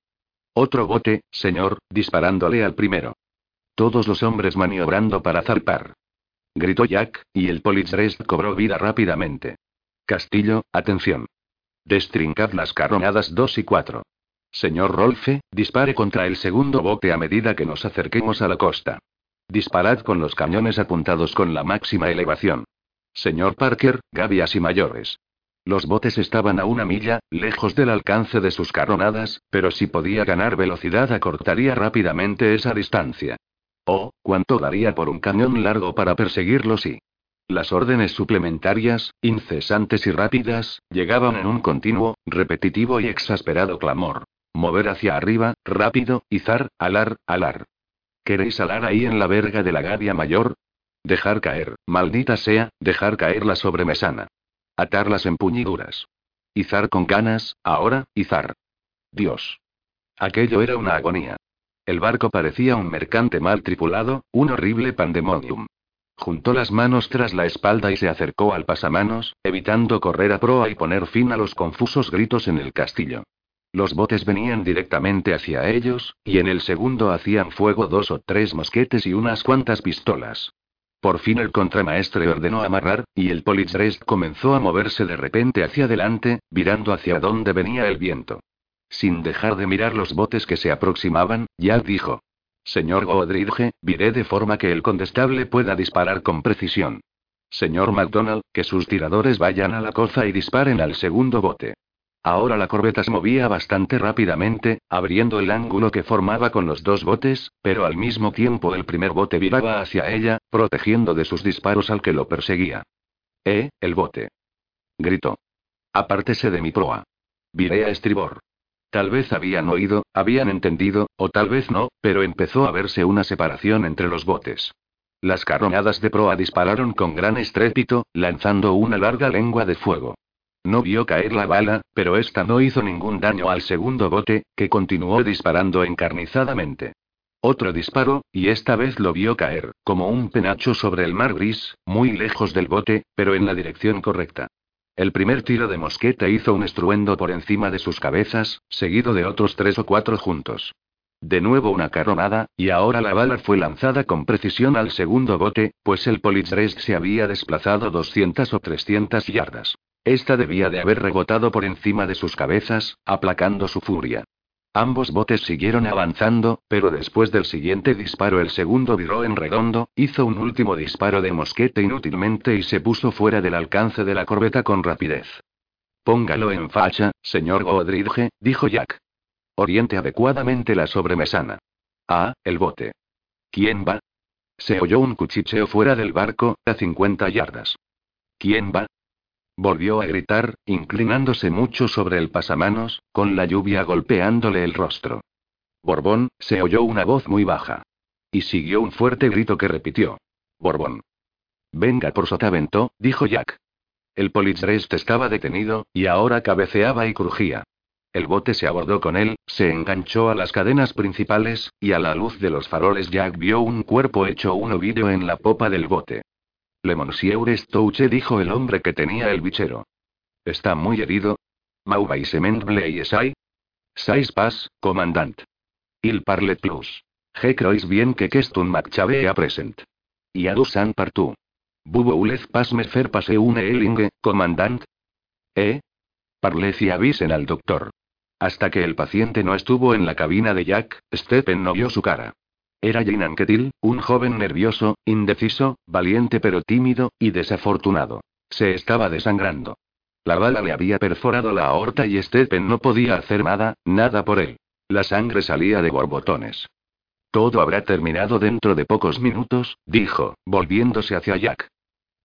Otro bote, señor, disparándole al primero. Todos los hombres maniobrando para zarpar. Gritó Jack, y el Politzrest cobró vida rápidamente. Castillo, atención. Destrincad las carronadas 2 y 4. Señor Rolfe, dispare contra el segundo bote a medida que nos acerquemos a la costa. Disparad con los cañones apuntados con la máxima elevación. Señor Parker, gavias y mayores. Los botes estaban a una milla, lejos del alcance de sus carronadas, pero si podía ganar velocidad acortaría rápidamente esa distancia. Oh, cuánto daría por un cañón largo para perseguirlos y... Las órdenes suplementarias, incesantes y rápidas, llegaban en un continuo, repetitivo y exasperado clamor. Mover hacia arriba, rápido, izar, alar, alar. ¿Queréis alar ahí en la verga de la gavia mayor? Dejar caer, maldita sea, dejar caer la sobremesana. Atar las empuñaduras. Izar con ganas, ahora, izar. Dios. Aquello era una agonía. El barco parecía un mercante mal tripulado, un horrible pandemonium. Juntó las manos tras la espalda y se acercó al pasamanos, evitando correr a proa y poner fin a los confusos gritos en el castillo. Los botes venían directamente hacia ellos, y en el segundo hacían fuego dos o tres mosquetes y unas cuantas pistolas. Por fin el contramaestre ordenó amarrar, y el Politzrest comenzó a moverse de repente hacia adelante, virando hacia donde venía el viento. Sin dejar de mirar los botes que se aproximaban, Jack dijo. Señor Godridge, viré de forma que el condestable pueda disparar con precisión. Señor MacDonald, que sus tiradores vayan a la coza y disparen al segundo bote. Ahora la corbeta se movía bastante rápidamente, abriendo el ángulo que formaba con los dos botes, pero al mismo tiempo el primer bote viraba hacia ella, protegiendo de sus disparos al que lo perseguía. ¡Eh, el bote! gritó. Apártese de mi proa. Viré a estribor. Tal vez habían oído, habían entendido, o tal vez no, pero empezó a verse una separación entre los botes. Las carronadas de proa dispararon con gran estrépito, lanzando una larga lengua de fuego. No vio caer la bala, pero esta no hizo ningún daño al segundo bote, que continuó disparando encarnizadamente. Otro disparo, y esta vez lo vio caer, como un penacho sobre el mar gris, muy lejos del bote, pero en la dirección correcta. El primer tiro de mosqueta hizo un estruendo por encima de sus cabezas, seguido de otros tres o cuatro juntos. De nuevo una carronada, y ahora la bala fue lanzada con precisión al segundo bote, pues el Politzrest se había desplazado 200 o 300 yardas. Esta debía de haber rebotado por encima de sus cabezas, aplacando su furia. Ambos botes siguieron avanzando, pero después del siguiente disparo el segundo viró en redondo, hizo un último disparo de mosquete inútilmente y se puso fuera del alcance de la corbeta con rapidez. Póngalo en facha, señor Godridge, dijo Jack. Oriente adecuadamente la sobremesana. Ah, el bote. ¿Quién va? Se oyó un cuchicheo fuera del barco, a 50 yardas. ¿Quién va? Volvió a gritar, inclinándose mucho sobre el pasamanos, con la lluvia golpeándole el rostro. Borbón, se oyó una voz muy baja. Y siguió un fuerte grito que repitió. Borbón. Venga por sotavento, dijo Jack. El Politzrest estaba detenido, y ahora cabeceaba y crujía. El bote se abordó con él, se enganchó a las cadenas principales, y a la luz de los faroles Jack vio un cuerpo hecho un ovillo en la popa del bote. Le Monsieur Stouche dijo el hombre que tenía el bichero. Está muy herido. Mauvaisement Blaisai. Sais pas, comandant. Il parle plus. Je crois bien que un Macchave a present. Y adusan partout. Bubo ulez pas me faire passer une elingue, comandant. ¿Eh? Parlez y avisen al doctor. Hasta que el paciente no estuvo en la cabina de Jack, Stephen no vio su cara. Era Jane Anquetil, un joven nervioso, indeciso, valiente pero tímido, y desafortunado. Se estaba desangrando. La bala le había perforado la aorta y Stephen no podía hacer nada, nada por él. La sangre salía de borbotones. Todo habrá terminado dentro de pocos minutos, dijo, volviéndose hacia Jack.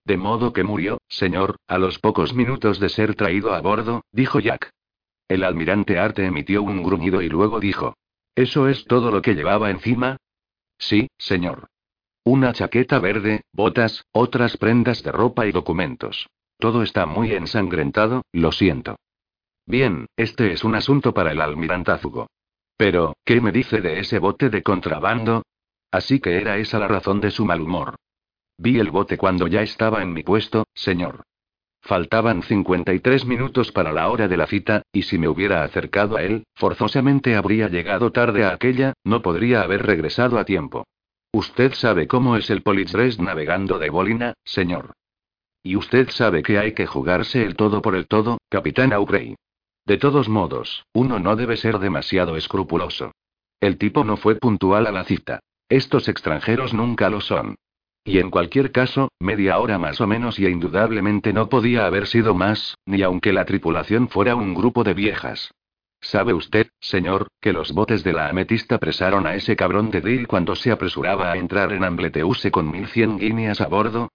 De modo que murió, señor, a los pocos minutos de ser traído a bordo, dijo Jack. El almirante Arte emitió un gruñido y luego dijo. ¿Eso es todo lo que llevaba encima? Sí, señor. Una chaqueta verde, botas, otras prendas de ropa y documentos. Todo está muy ensangrentado, lo siento. Bien, este es un asunto para el almirantazgo. Pero, ¿qué me dice de ese bote de contrabando? Así que era esa la razón de su mal humor. Vi el bote cuando ya estaba en mi puesto, señor. Faltaban 53 minutos para la hora de la cita, y si me hubiera acercado a él, forzosamente habría llegado tarde a aquella, no podría haber regresado a tiempo. Usted sabe cómo es el Politzres navegando de Bolina, señor. Y usted sabe que hay que jugarse el todo por el todo, capitán Aubrey. De todos modos, uno no debe ser demasiado escrupuloso. El tipo no fue puntual a la cita. Estos extranjeros nunca lo son. Y en cualquier caso, media hora más o menos y indudablemente no podía haber sido más, ni aunque la tripulación fuera un grupo de viejas. ¿Sabe usted, señor, que los botes de la ametista presaron a ese cabrón de Dill cuando se apresuraba a entrar en Ambleteuse con 1100 guineas a bordo?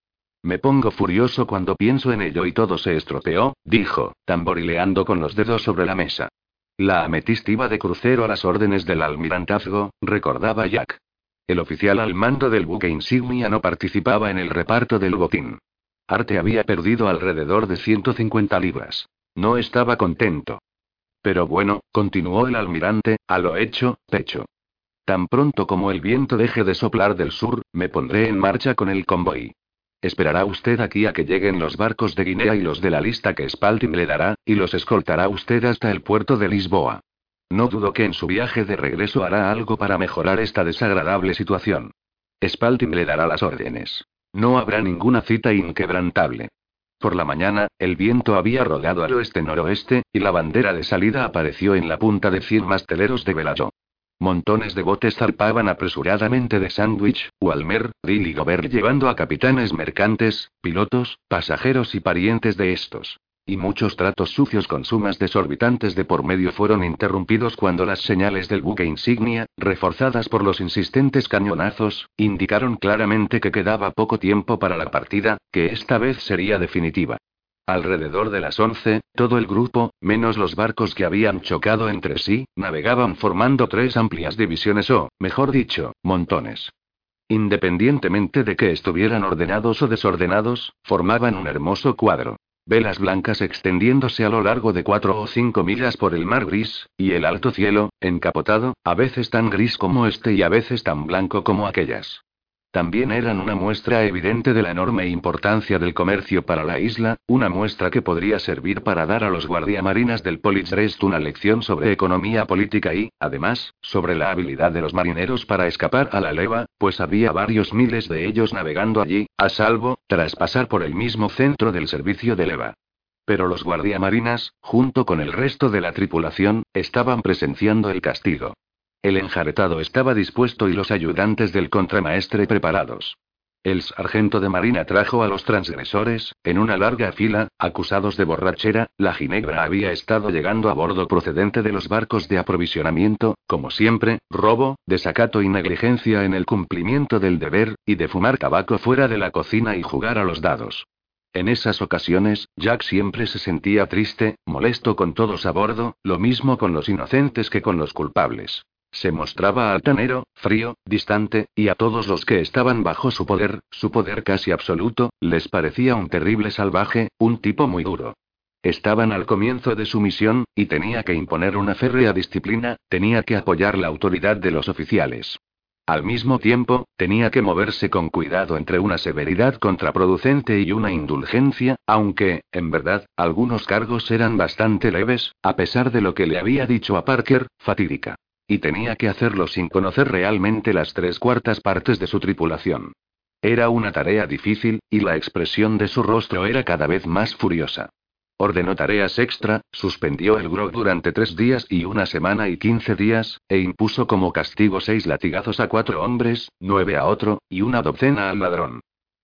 Me pongo furioso cuando pienso en ello y todo se estropeó, dijo, tamborileando con los dedos sobre la mesa. La ametista iba de crucero a las órdenes del almirantazgo, recordaba Jack. El oficial al mando del buque insignia no participaba en el reparto del botín. Arte había perdido alrededor de 150 libras. No estaba contento. Pero bueno, continuó el almirante, a lo hecho, pecho. Tan pronto como el viento deje de soplar del sur, me pondré en marcha con el convoy. Esperará usted aquí a que lleguen los barcos de Guinea y los de la lista que Spaltin le dará, y los escoltará usted hasta el puerto de Lisboa. No dudo que en su viaje de regreso hará algo para mejorar esta desagradable situación. Spaltin le dará las órdenes. No habrá ninguna cita inquebrantable. Por la mañana, el viento había rodado al oeste-noroeste, y la bandera de salida apareció en la punta de cien masteleros de Velayo. Montones de botes zarpaban apresuradamente de Sandwich, Walmer, Dill y Gover llevando a capitanes mercantes, pilotos, pasajeros y parientes de estos. Y muchos tratos sucios con sumas desorbitantes de por medio fueron interrumpidos cuando las señales del buque insignia, reforzadas por los insistentes cañonazos, indicaron claramente que quedaba poco tiempo para la partida, que esta vez sería definitiva. Alrededor de las once, todo el grupo, menos los barcos que habían chocado entre sí, navegaban formando tres amplias divisiones o, mejor dicho, montones. Independientemente de que estuvieran ordenados o desordenados, formaban un hermoso cuadro. Velas blancas extendiéndose a lo largo de cuatro o cinco millas por el mar gris, y el alto cielo, encapotado, a veces tan gris como este y a veces tan blanco como aquellas. También eran una muestra evidente de la enorme importancia del comercio para la isla, una muestra que podría servir para dar a los guardiamarinas del Politzrest una lección sobre economía política y, además, sobre la habilidad de los marineros para escapar a la leva, pues había varios miles de ellos navegando allí, a salvo, tras pasar por el mismo centro del servicio de leva. Pero los guardiamarinas, junto con el resto de la tripulación, estaban presenciando el castigo. El enjaretado estaba dispuesto y los ayudantes del contramaestre preparados. El sargento de marina trajo a los transgresores, en una larga fila, acusados de borrachera, la ginebra había estado llegando a bordo procedente de los barcos de aprovisionamiento, como siempre, robo, desacato y negligencia en el cumplimiento del deber, y de fumar tabaco fuera de la cocina y jugar a los dados. En esas ocasiones, Jack siempre se sentía triste, molesto con todos a bordo, lo mismo con los inocentes que con los culpables. Se mostraba altanero, frío, distante, y a todos los que estaban bajo su poder, su poder casi absoluto, les parecía un terrible salvaje, un tipo muy duro. Estaban al comienzo de su misión, y tenía que imponer una férrea disciplina, tenía que apoyar la autoridad de los oficiales. Al mismo tiempo, tenía que moverse con cuidado entre una severidad contraproducente y una indulgencia, aunque, en verdad, algunos cargos eran bastante leves, a pesar de lo que le había dicho a Parker, fatídica. Y tenía que hacerlo sin conocer realmente las tres cuartas partes de su tripulación. Era una tarea difícil, y la expresión de su rostro era cada vez más furiosa. Ordenó tareas extra, suspendió el grog durante tres días y una semana y quince días, e impuso como castigo seis latigazos a cuatro hombres, nueve a otro, y una docena al ladrón.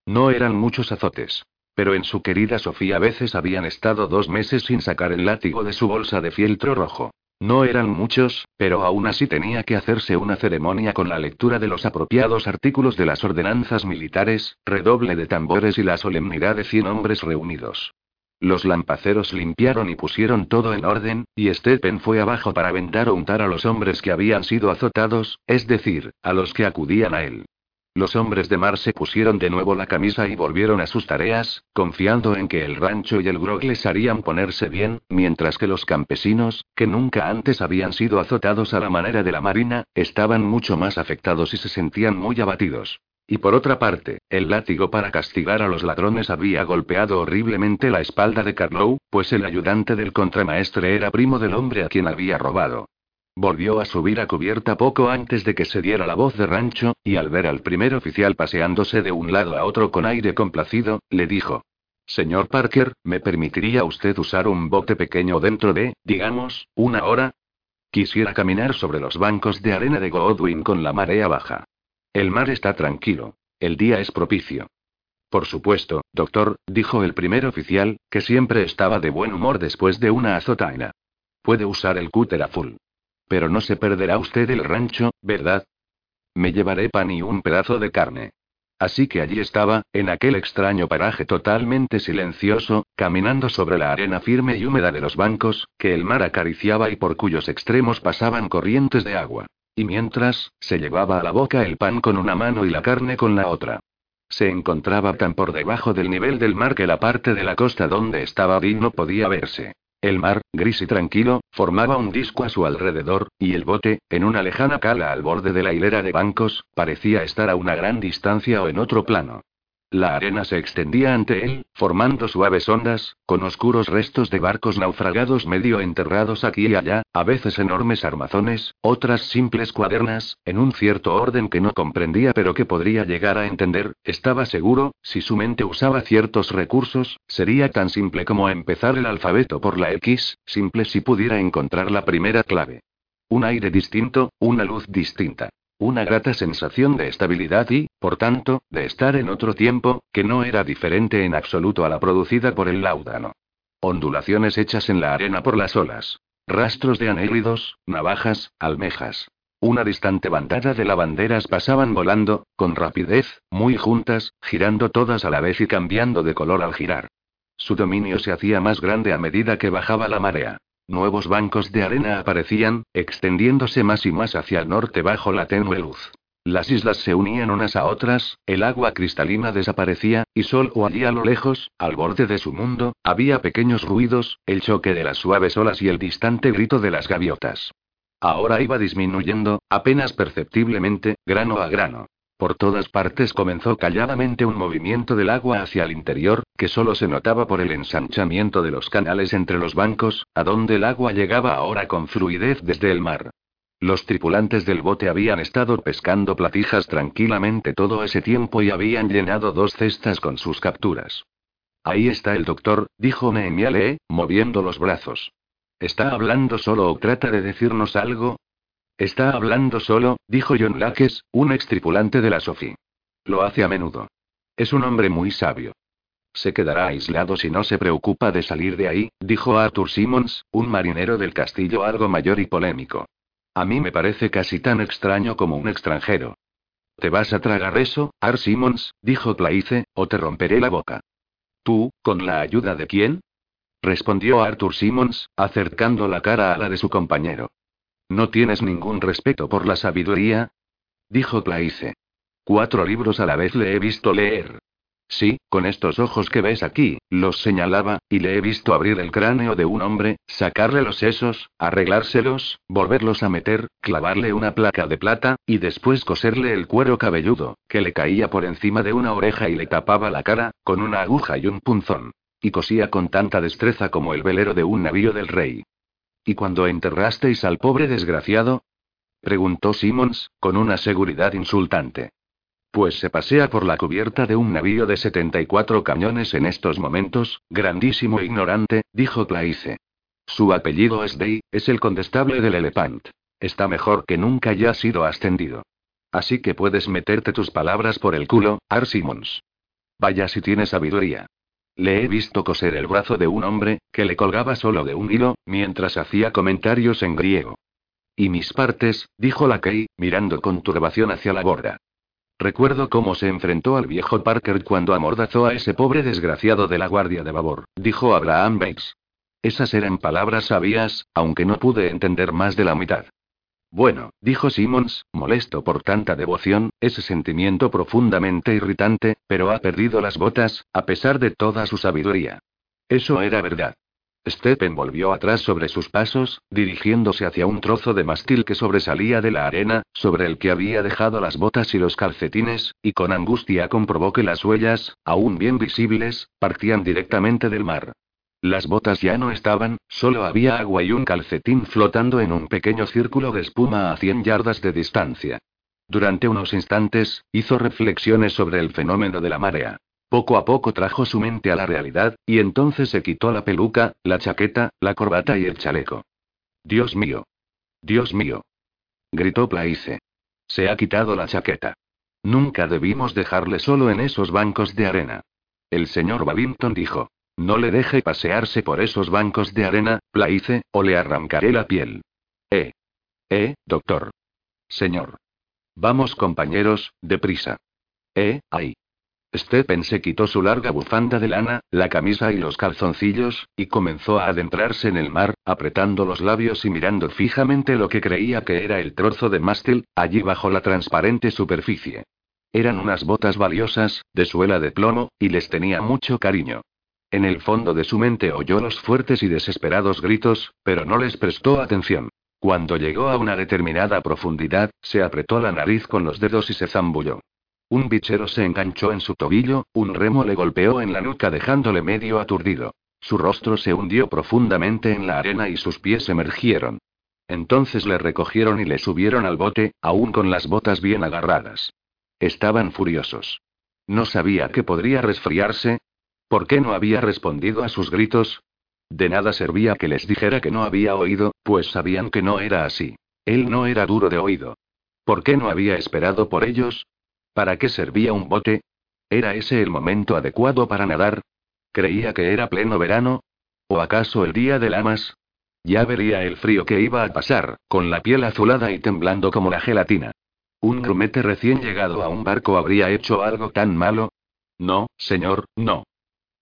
No eran muchos azotes. Pero en su querida Sofía a veces habían estado dos meses sin sacar el látigo de su bolsa de fieltro rojo. No eran muchos, pero aún así tenía que hacerse una ceremonia con la lectura de los apropiados artículos de las ordenanzas militares, redoble de tambores y la solemnidad de cien hombres reunidos. Los lampaceros limpiaron y pusieron todo en orden, y Stephen fue abajo para vendar o untar a los hombres que habían sido azotados, es decir, a los que acudían a él. Los hombres de mar se pusieron de nuevo la camisa y volvieron a sus tareas, confiando en que el rancho y el grog les harían ponerse bien, mientras que los campesinos, que nunca antes habían sido azotados a la manera de la marina, estaban mucho más afectados y se sentían muy abatidos. Y por otra parte, el látigo para castigar a los ladrones había golpeado horriblemente la espalda de Carlow, pues el ayudante del contramaestre era primo del hombre a quien había robado. Volvió a subir a cubierta poco antes de que se diera la voz de rancho, y al ver al primer oficial paseándose de un lado a otro con aire complacido, le dijo. Señor Parker, ¿me permitiría usted usar un bote pequeño dentro de, digamos, una hora? Quisiera caminar sobre los bancos de arena de Godwin con la marea baja. El mar está tranquilo. El día es propicio. Por supuesto, doctor, dijo el primer oficial, que siempre estaba de buen humor después de una azotaina. Puede usar el cúter azul. Pero no se perderá usted el rancho, ¿verdad? Me llevaré pan y un pedazo de carne. Así que allí estaba, en aquel extraño paraje totalmente silencioso, caminando sobre la arena firme y húmeda de los bancos, que el mar acariciaba y por cuyos extremos pasaban corrientes de agua. Y mientras, se llevaba a la boca el pan con una mano y la carne con la otra. Se encontraba tan por debajo del nivel del mar que la parte de la costa donde estaba Dean no podía verse. El mar, gris y tranquilo, formaba un disco a su alrededor, y el bote, en una lejana cala al borde de la hilera de bancos, parecía estar a una gran distancia o en otro plano. La arena se extendía ante él, formando suaves ondas, con oscuros restos de barcos naufragados medio enterrados aquí y allá, a veces enormes armazones, otras simples cuadernas, en un cierto orden que no comprendía pero que podría llegar a entender, estaba seguro, si su mente usaba ciertos recursos, sería tan simple como empezar el alfabeto por la X, simple si pudiera encontrar la primera clave. Un aire distinto, una luz distinta. Una grata sensación de estabilidad y, por tanto, de estar en otro tiempo, que no era diferente en absoluto a la producida por el laudano. Ondulaciones hechas en la arena por las olas. Rastros de anélidos, navajas, almejas. Una distante bandada de lavanderas pasaban volando, con rapidez, muy juntas, girando todas a la vez y cambiando de color al girar. Su dominio se hacía más grande a medida que bajaba la marea. Nuevos bancos de arena aparecían, extendiéndose más y más hacia el norte bajo la tenue luz. Las islas se unían unas a otras, el agua cristalina desaparecía, y solo allí a lo lejos, al borde de su mundo, había pequeños ruidos, el choque de las suaves olas y el distante grito de las gaviotas. Ahora iba disminuyendo, apenas perceptiblemente, grano a grano. Por todas partes comenzó calladamente un movimiento del agua hacia el interior, que solo se notaba por el ensanchamiento de los canales entre los bancos, a donde el agua llegaba ahora con fluidez desde el mar. Los tripulantes del bote habían estado pescando platijas tranquilamente todo ese tiempo y habían llenado dos cestas con sus capturas. Ahí está el doctor, dijo Nehemiah moviendo los brazos. ¿Está hablando solo o trata de decirnos algo? Está hablando solo, dijo John Lakes, un extripulante de la Sophie. Lo hace a menudo. Es un hombre muy sabio. Se quedará aislado si no se preocupa de salir de ahí, dijo Arthur Simmons, un marinero del castillo algo mayor y polémico. A mí me parece casi tan extraño como un extranjero. ¿Te vas a tragar eso, Art Simmons? dijo Claice, o te romperé la boca. ¿Tú, con la ayuda de quién? respondió Arthur Simmons, acercando la cara a la de su compañero. ¿No tienes ningún respeto por la sabiduría? Dijo Claice. Cuatro libros a la vez le he visto leer. Sí, con estos ojos que ves aquí, los señalaba, y le he visto abrir el cráneo de un hombre, sacarle los sesos, arreglárselos, volverlos a meter, clavarle una placa de plata, y después coserle el cuero cabelludo, que le caía por encima de una oreja y le tapaba la cara, con una aguja y un punzón. Y cosía con tanta destreza como el velero de un navío del rey. ¿Y cuando enterrasteis al pobre desgraciado? preguntó Simmons, con una seguridad insultante. Pues se pasea por la cubierta de un navío de 74 cañones en estos momentos, grandísimo ignorante, dijo Claice. Su apellido es Day, es el condestable del Elephant. Está mejor que nunca ya ha sido ascendido. Así que puedes meterte tus palabras por el culo, Ar Simmons. Vaya si tiene sabiduría. Le he visto coser el brazo de un hombre, que le colgaba solo de un hilo, mientras hacía comentarios en griego. Y mis partes, dijo la Kay, mirando con turbación hacia la borda. Recuerdo cómo se enfrentó al viejo Parker cuando amordazó a ese pobre desgraciado de la guardia de babor, dijo Abraham Bates. Esas eran palabras sabias, aunque no pude entender más de la mitad. Bueno, dijo Simmons, molesto por tanta devoción, ese sentimiento profundamente irritante, pero ha perdido las botas, a pesar de toda su sabiduría. Eso era verdad. Stephen volvió atrás sobre sus pasos, dirigiéndose hacia un trozo de mastil que sobresalía de la arena, sobre el que había dejado las botas y los calcetines, y con angustia comprobó que las huellas, aún bien visibles, partían directamente del mar. Las botas ya no estaban, solo había agua y un calcetín flotando en un pequeño círculo de espuma a 100 yardas de distancia. Durante unos instantes, hizo reflexiones sobre el fenómeno de la marea. Poco a poco trajo su mente a la realidad, y entonces se quitó la peluca, la chaqueta, la corbata y el chaleco. Dios mío. Dios mío. Gritó Plaice. Se ha quitado la chaqueta. Nunca debimos dejarle solo en esos bancos de arena. El señor Babington dijo. No le deje pasearse por esos bancos de arena, Plaice, o le arrancaré la piel. Eh. Eh, doctor. Señor. Vamos compañeros, deprisa. Eh, ahí. Stephen se quitó su larga bufanda de lana, la camisa y los calzoncillos, y comenzó a adentrarse en el mar, apretando los labios y mirando fijamente lo que creía que era el trozo de mástil, allí bajo la transparente superficie. Eran unas botas valiosas, de suela de plomo, y les tenía mucho cariño. En el fondo de su mente oyó los fuertes y desesperados gritos, pero no les prestó atención. Cuando llegó a una determinada profundidad, se apretó la nariz con los dedos y se zambulló. Un bichero se enganchó en su tobillo, un remo le golpeó en la nuca dejándole medio aturdido. Su rostro se hundió profundamente en la arena y sus pies emergieron. Entonces le recogieron y le subieron al bote, aún con las botas bien agarradas. Estaban furiosos. No sabía que podría resfriarse. ¿Por qué no había respondido a sus gritos? De nada servía que les dijera que no había oído, pues sabían que no era así. Él no era duro de oído. ¿Por qué no había esperado por ellos? ¿Para qué servía un bote? ¿Era ese el momento adecuado para nadar? ¿Creía que era pleno verano? ¿O acaso el día de lamas? Ya vería el frío que iba a pasar, con la piel azulada y temblando como la gelatina. ¿Un grumete recién llegado a un barco habría hecho algo tan malo? No, señor, no.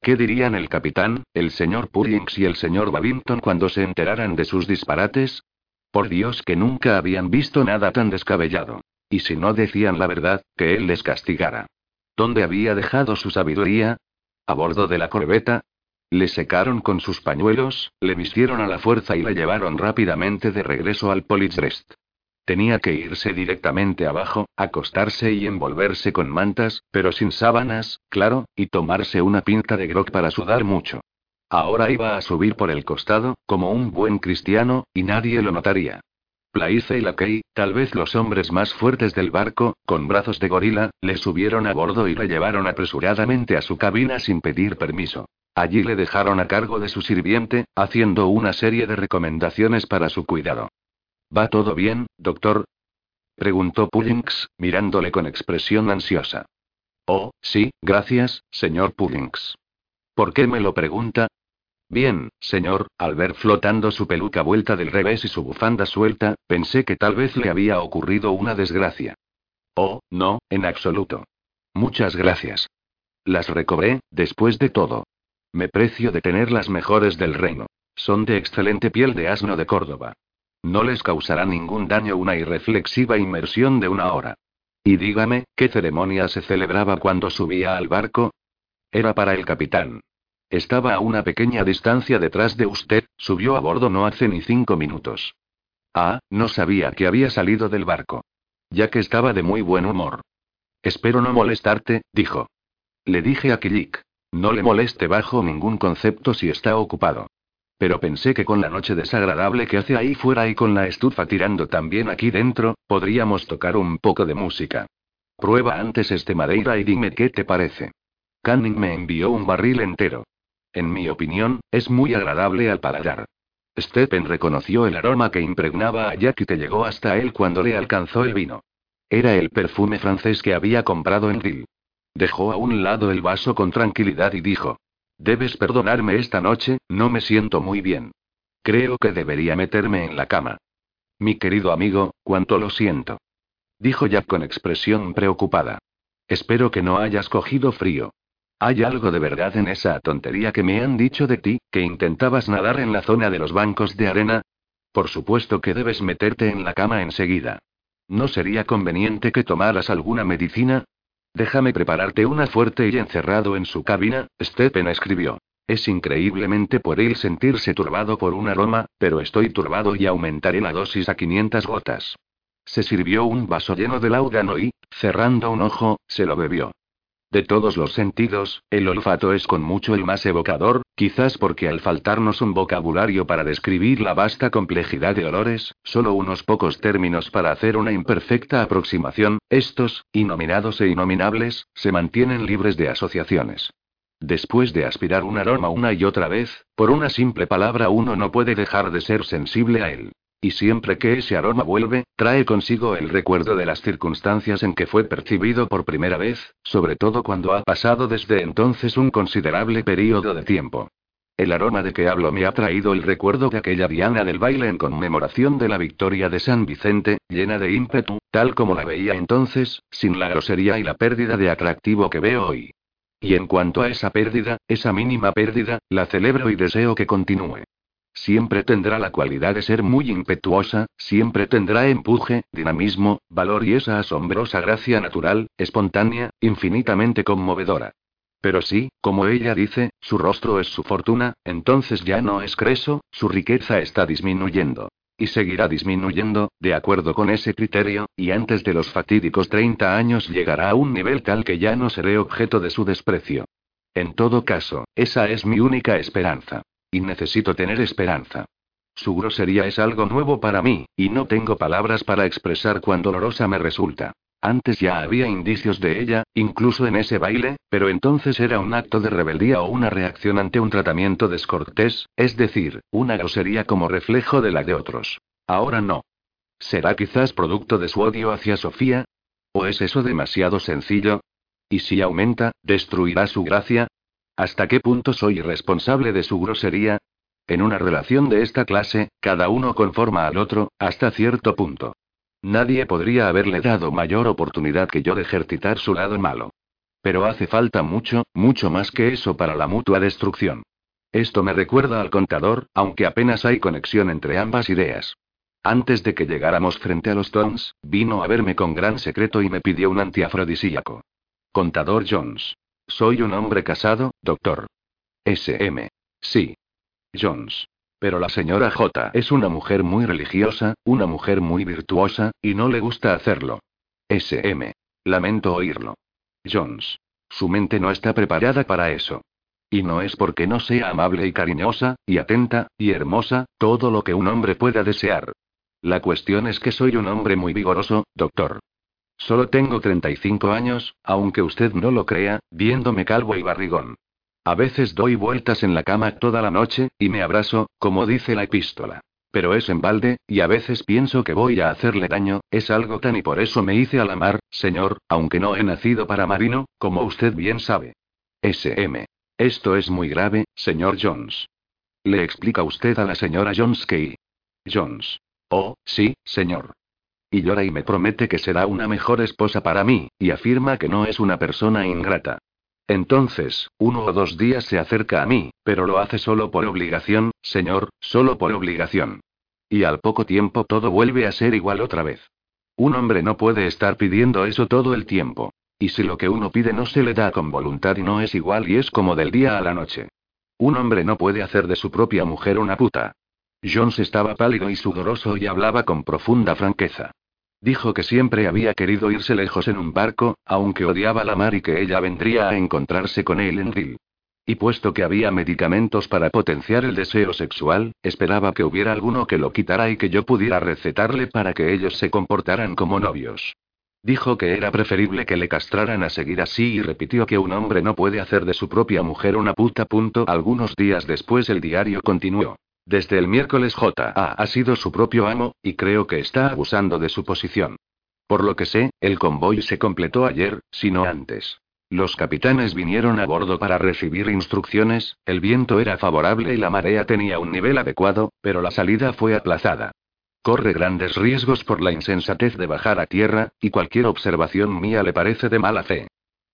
¿Qué dirían el capitán, el señor Pullings y el señor Babington cuando se enteraran de sus disparates? Por Dios que nunca habían visto nada tan descabellado. Y si no decían la verdad, que él les castigara. ¿Dónde había dejado su sabiduría? ¿A bordo de la corbeta? Le secaron con sus pañuelos, le vistieron a la fuerza y la llevaron rápidamente de regreso al Politzrest. Tenía que irse directamente abajo, acostarse y envolverse con mantas, pero sin sábanas, claro, y tomarse una pinta de grog para sudar mucho. Ahora iba a subir por el costado, como un buen cristiano, y nadie lo notaría. Plaice y Lakey, tal vez los hombres más fuertes del barco, con brazos de gorila, le subieron a bordo y le llevaron apresuradamente a su cabina sin pedir permiso. Allí le dejaron a cargo de su sirviente, haciendo una serie de recomendaciones para su cuidado. ¿Va todo bien, doctor? preguntó Pullings, mirándole con expresión ansiosa. Oh, sí, gracias, señor Pullings. ¿Por qué me lo pregunta? Bien, señor, al ver flotando su peluca vuelta del revés y su bufanda suelta, pensé que tal vez le había ocurrido una desgracia. Oh, no, en absoluto. Muchas gracias. Las recobré, después de todo. Me precio de tener las mejores del reino. Son de excelente piel de asno de Córdoba. No les causará ningún daño una irreflexiva inmersión de una hora. Y dígame, ¿qué ceremonia se celebraba cuando subía al barco? Era para el capitán. Estaba a una pequeña distancia detrás de usted, subió a bordo no hace ni cinco minutos. Ah, no sabía que había salido del barco. Ya que estaba de muy buen humor. Espero no molestarte, dijo. Le dije a Kilik. No le moleste bajo ningún concepto si está ocupado. Pero pensé que con la noche desagradable que hace ahí fuera y con la estufa tirando también aquí dentro, podríamos tocar un poco de música. Prueba antes este madeira y dime qué te parece. Canning me envió un barril entero. En mi opinión, es muy agradable al paladar. Stephen reconoció el aroma que impregnaba a Jack y que llegó hasta él cuando le alcanzó el vino. Era el perfume francés que había comprado en Rill. Dejó a un lado el vaso con tranquilidad y dijo: Debes perdonarme esta noche, no me siento muy bien. Creo que debería meterme en la cama. Mi querido amigo, cuánto lo siento. Dijo Jack con expresión preocupada. Espero que no hayas cogido frío. ¿Hay algo de verdad en esa tontería que me han dicho de ti, que intentabas nadar en la zona de los bancos de arena? por supuesto que debes meterte en la cama enseguida. ¿No sería conveniente que tomaras alguna medicina? Déjame prepararte una fuerte y encerrado en su cabina, Stephen escribió. Es increíblemente pueril sentirse turbado por un aroma, pero estoy turbado y aumentaré la dosis a 500 gotas. Se sirvió un vaso lleno de láudano y, cerrando un ojo, se lo bebió. De todos los sentidos, el olfato es con mucho el más evocador, quizás porque al faltarnos un vocabulario para describir la vasta complejidad de olores, solo unos pocos términos para hacer una imperfecta aproximación, estos, inominados e inominables, se mantienen libres de asociaciones. Después de aspirar un aroma una y otra vez, por una simple palabra uno no puede dejar de ser sensible a él. Y siempre que ese aroma vuelve, trae consigo el recuerdo de las circunstancias en que fue percibido por primera vez, sobre todo cuando ha pasado desde entonces un considerable período de tiempo. El aroma de que hablo me ha traído el recuerdo de aquella Diana del baile en conmemoración de la victoria de San Vicente, llena de ímpetu, tal como la veía entonces, sin la grosería y la pérdida de atractivo que veo hoy. Y en cuanto a esa pérdida, esa mínima pérdida, la celebro y deseo que continúe. Siempre tendrá la cualidad de ser muy impetuosa, siempre tendrá empuje, dinamismo, valor y esa asombrosa gracia natural, espontánea, infinitamente conmovedora. Pero sí, como ella dice, su rostro es su fortuna, entonces ya no es creso, su riqueza está disminuyendo. Y seguirá disminuyendo, de acuerdo con ese criterio, y antes de los fatídicos 30 años llegará a un nivel tal que ya no seré objeto de su desprecio. En todo caso, esa es mi única esperanza. Y necesito tener esperanza. Su grosería es algo nuevo para mí, y no tengo palabras para expresar cuán dolorosa me resulta. Antes ya había indicios de ella, incluso en ese baile, pero entonces era un acto de rebeldía o una reacción ante un tratamiento descortés, es decir, una grosería como reflejo de la de otros. Ahora no. ¿Será quizás producto de su odio hacia Sofía? ¿O es eso demasiado sencillo? ¿Y si aumenta, destruirá su gracia? ¿Hasta qué punto soy responsable de su grosería? En una relación de esta clase, cada uno conforma al otro, hasta cierto punto. Nadie podría haberle dado mayor oportunidad que yo de ejercitar su lado malo. Pero hace falta mucho, mucho más que eso para la mutua destrucción. Esto me recuerda al contador, aunque apenas hay conexión entre ambas ideas. Antes de que llegáramos frente a los Tons, vino a verme con gran secreto y me pidió un antiafrodisíaco. Contador Jones. Soy un hombre casado, doctor. SM. Sí. Jones. Pero la señora J es una mujer muy religiosa, una mujer muy virtuosa, y no le gusta hacerlo. SM. Lamento oírlo. Jones. Su mente no está preparada para eso. Y no es porque no sea amable y cariñosa, y atenta, y hermosa, todo lo que un hombre pueda desear. La cuestión es que soy un hombre muy vigoroso, doctor. Solo tengo 35 años, aunque usted no lo crea, viéndome calvo y barrigón. A veces doy vueltas en la cama toda la noche, y me abrazo, como dice la epístola. Pero es en balde, y a veces pienso que voy a hacerle daño, es algo tan y por eso me hice a la mar, señor, aunque no he nacido para marino, como usted bien sabe. SM. Esto es muy grave, señor Jones. ¿Le explica usted a la señora Jones que... Jones. Oh, sí, señor. Y llora y me promete que será una mejor esposa para mí, y afirma que no es una persona ingrata. Entonces, uno o dos días se acerca a mí, pero lo hace solo por obligación, señor, solo por obligación. Y al poco tiempo todo vuelve a ser igual otra vez. Un hombre no puede estar pidiendo eso todo el tiempo. Y si lo que uno pide no se le da con voluntad y no es igual y es como del día a la noche. Un hombre no puede hacer de su propia mujer una puta. Jones estaba pálido y sudoroso y hablaba con profunda franqueza. Dijo que siempre había querido irse lejos en un barco, aunque odiaba la mar y que ella vendría a encontrarse con él en Ril. Y puesto que había medicamentos para potenciar el deseo sexual, esperaba que hubiera alguno que lo quitara y que yo pudiera recetarle para que ellos se comportaran como novios. Dijo que era preferible que le castraran a seguir así y repitió que un hombre no puede hacer de su propia mujer una puta. Punto. Algunos días después el diario continuó. Desde el miércoles J.A. ha sido su propio amo, y creo que está abusando de su posición. Por lo que sé, el convoy se completó ayer, si no antes. Los capitanes vinieron a bordo para recibir instrucciones, el viento era favorable y la marea tenía un nivel adecuado, pero la salida fue aplazada. Corre grandes riesgos por la insensatez de bajar a tierra, y cualquier observación mía le parece de mala fe.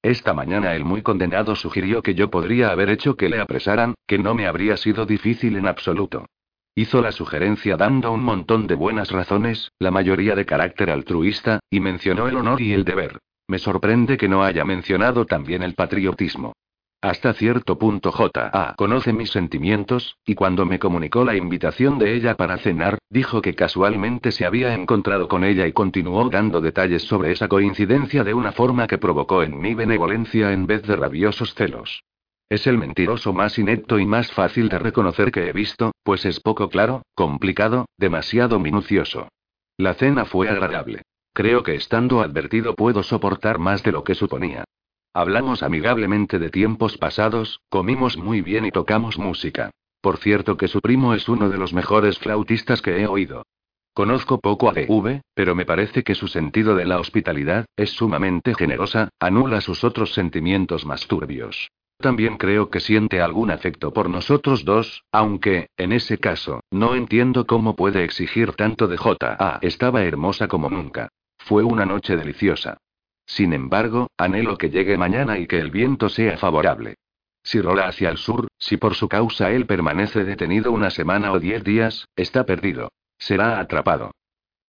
Esta mañana el muy condenado sugirió que yo podría haber hecho que le apresaran, que no me habría sido difícil en absoluto. Hizo la sugerencia dando un montón de buenas razones, la mayoría de carácter altruista, y mencionó el honor y el deber. Me sorprende que no haya mencionado también el patriotismo. Hasta cierto punto J.A. conoce mis sentimientos, y cuando me comunicó la invitación de ella para cenar, dijo que casualmente se había encontrado con ella y continuó dando detalles sobre esa coincidencia de una forma que provocó en mí benevolencia en vez de rabiosos celos. Es el mentiroso más inepto y más fácil de reconocer que he visto, pues es poco claro, complicado, demasiado minucioso. La cena fue agradable. Creo que estando advertido puedo soportar más de lo que suponía. Hablamos amigablemente de tiempos pasados, comimos muy bien y tocamos música. Por cierto que su primo es uno de los mejores flautistas que he oído. Conozco poco a DV, pero me parece que su sentido de la hospitalidad es sumamente generosa, anula sus otros sentimientos más turbios. También creo que siente algún afecto por nosotros dos, aunque, en ese caso, no entiendo cómo puede exigir tanto de J.A. Estaba hermosa como nunca. Fue una noche deliciosa. Sin embargo, anhelo que llegue mañana y que el viento sea favorable. Si rola hacia el sur, si por su causa él permanece detenido una semana o diez días, está perdido. Será atrapado.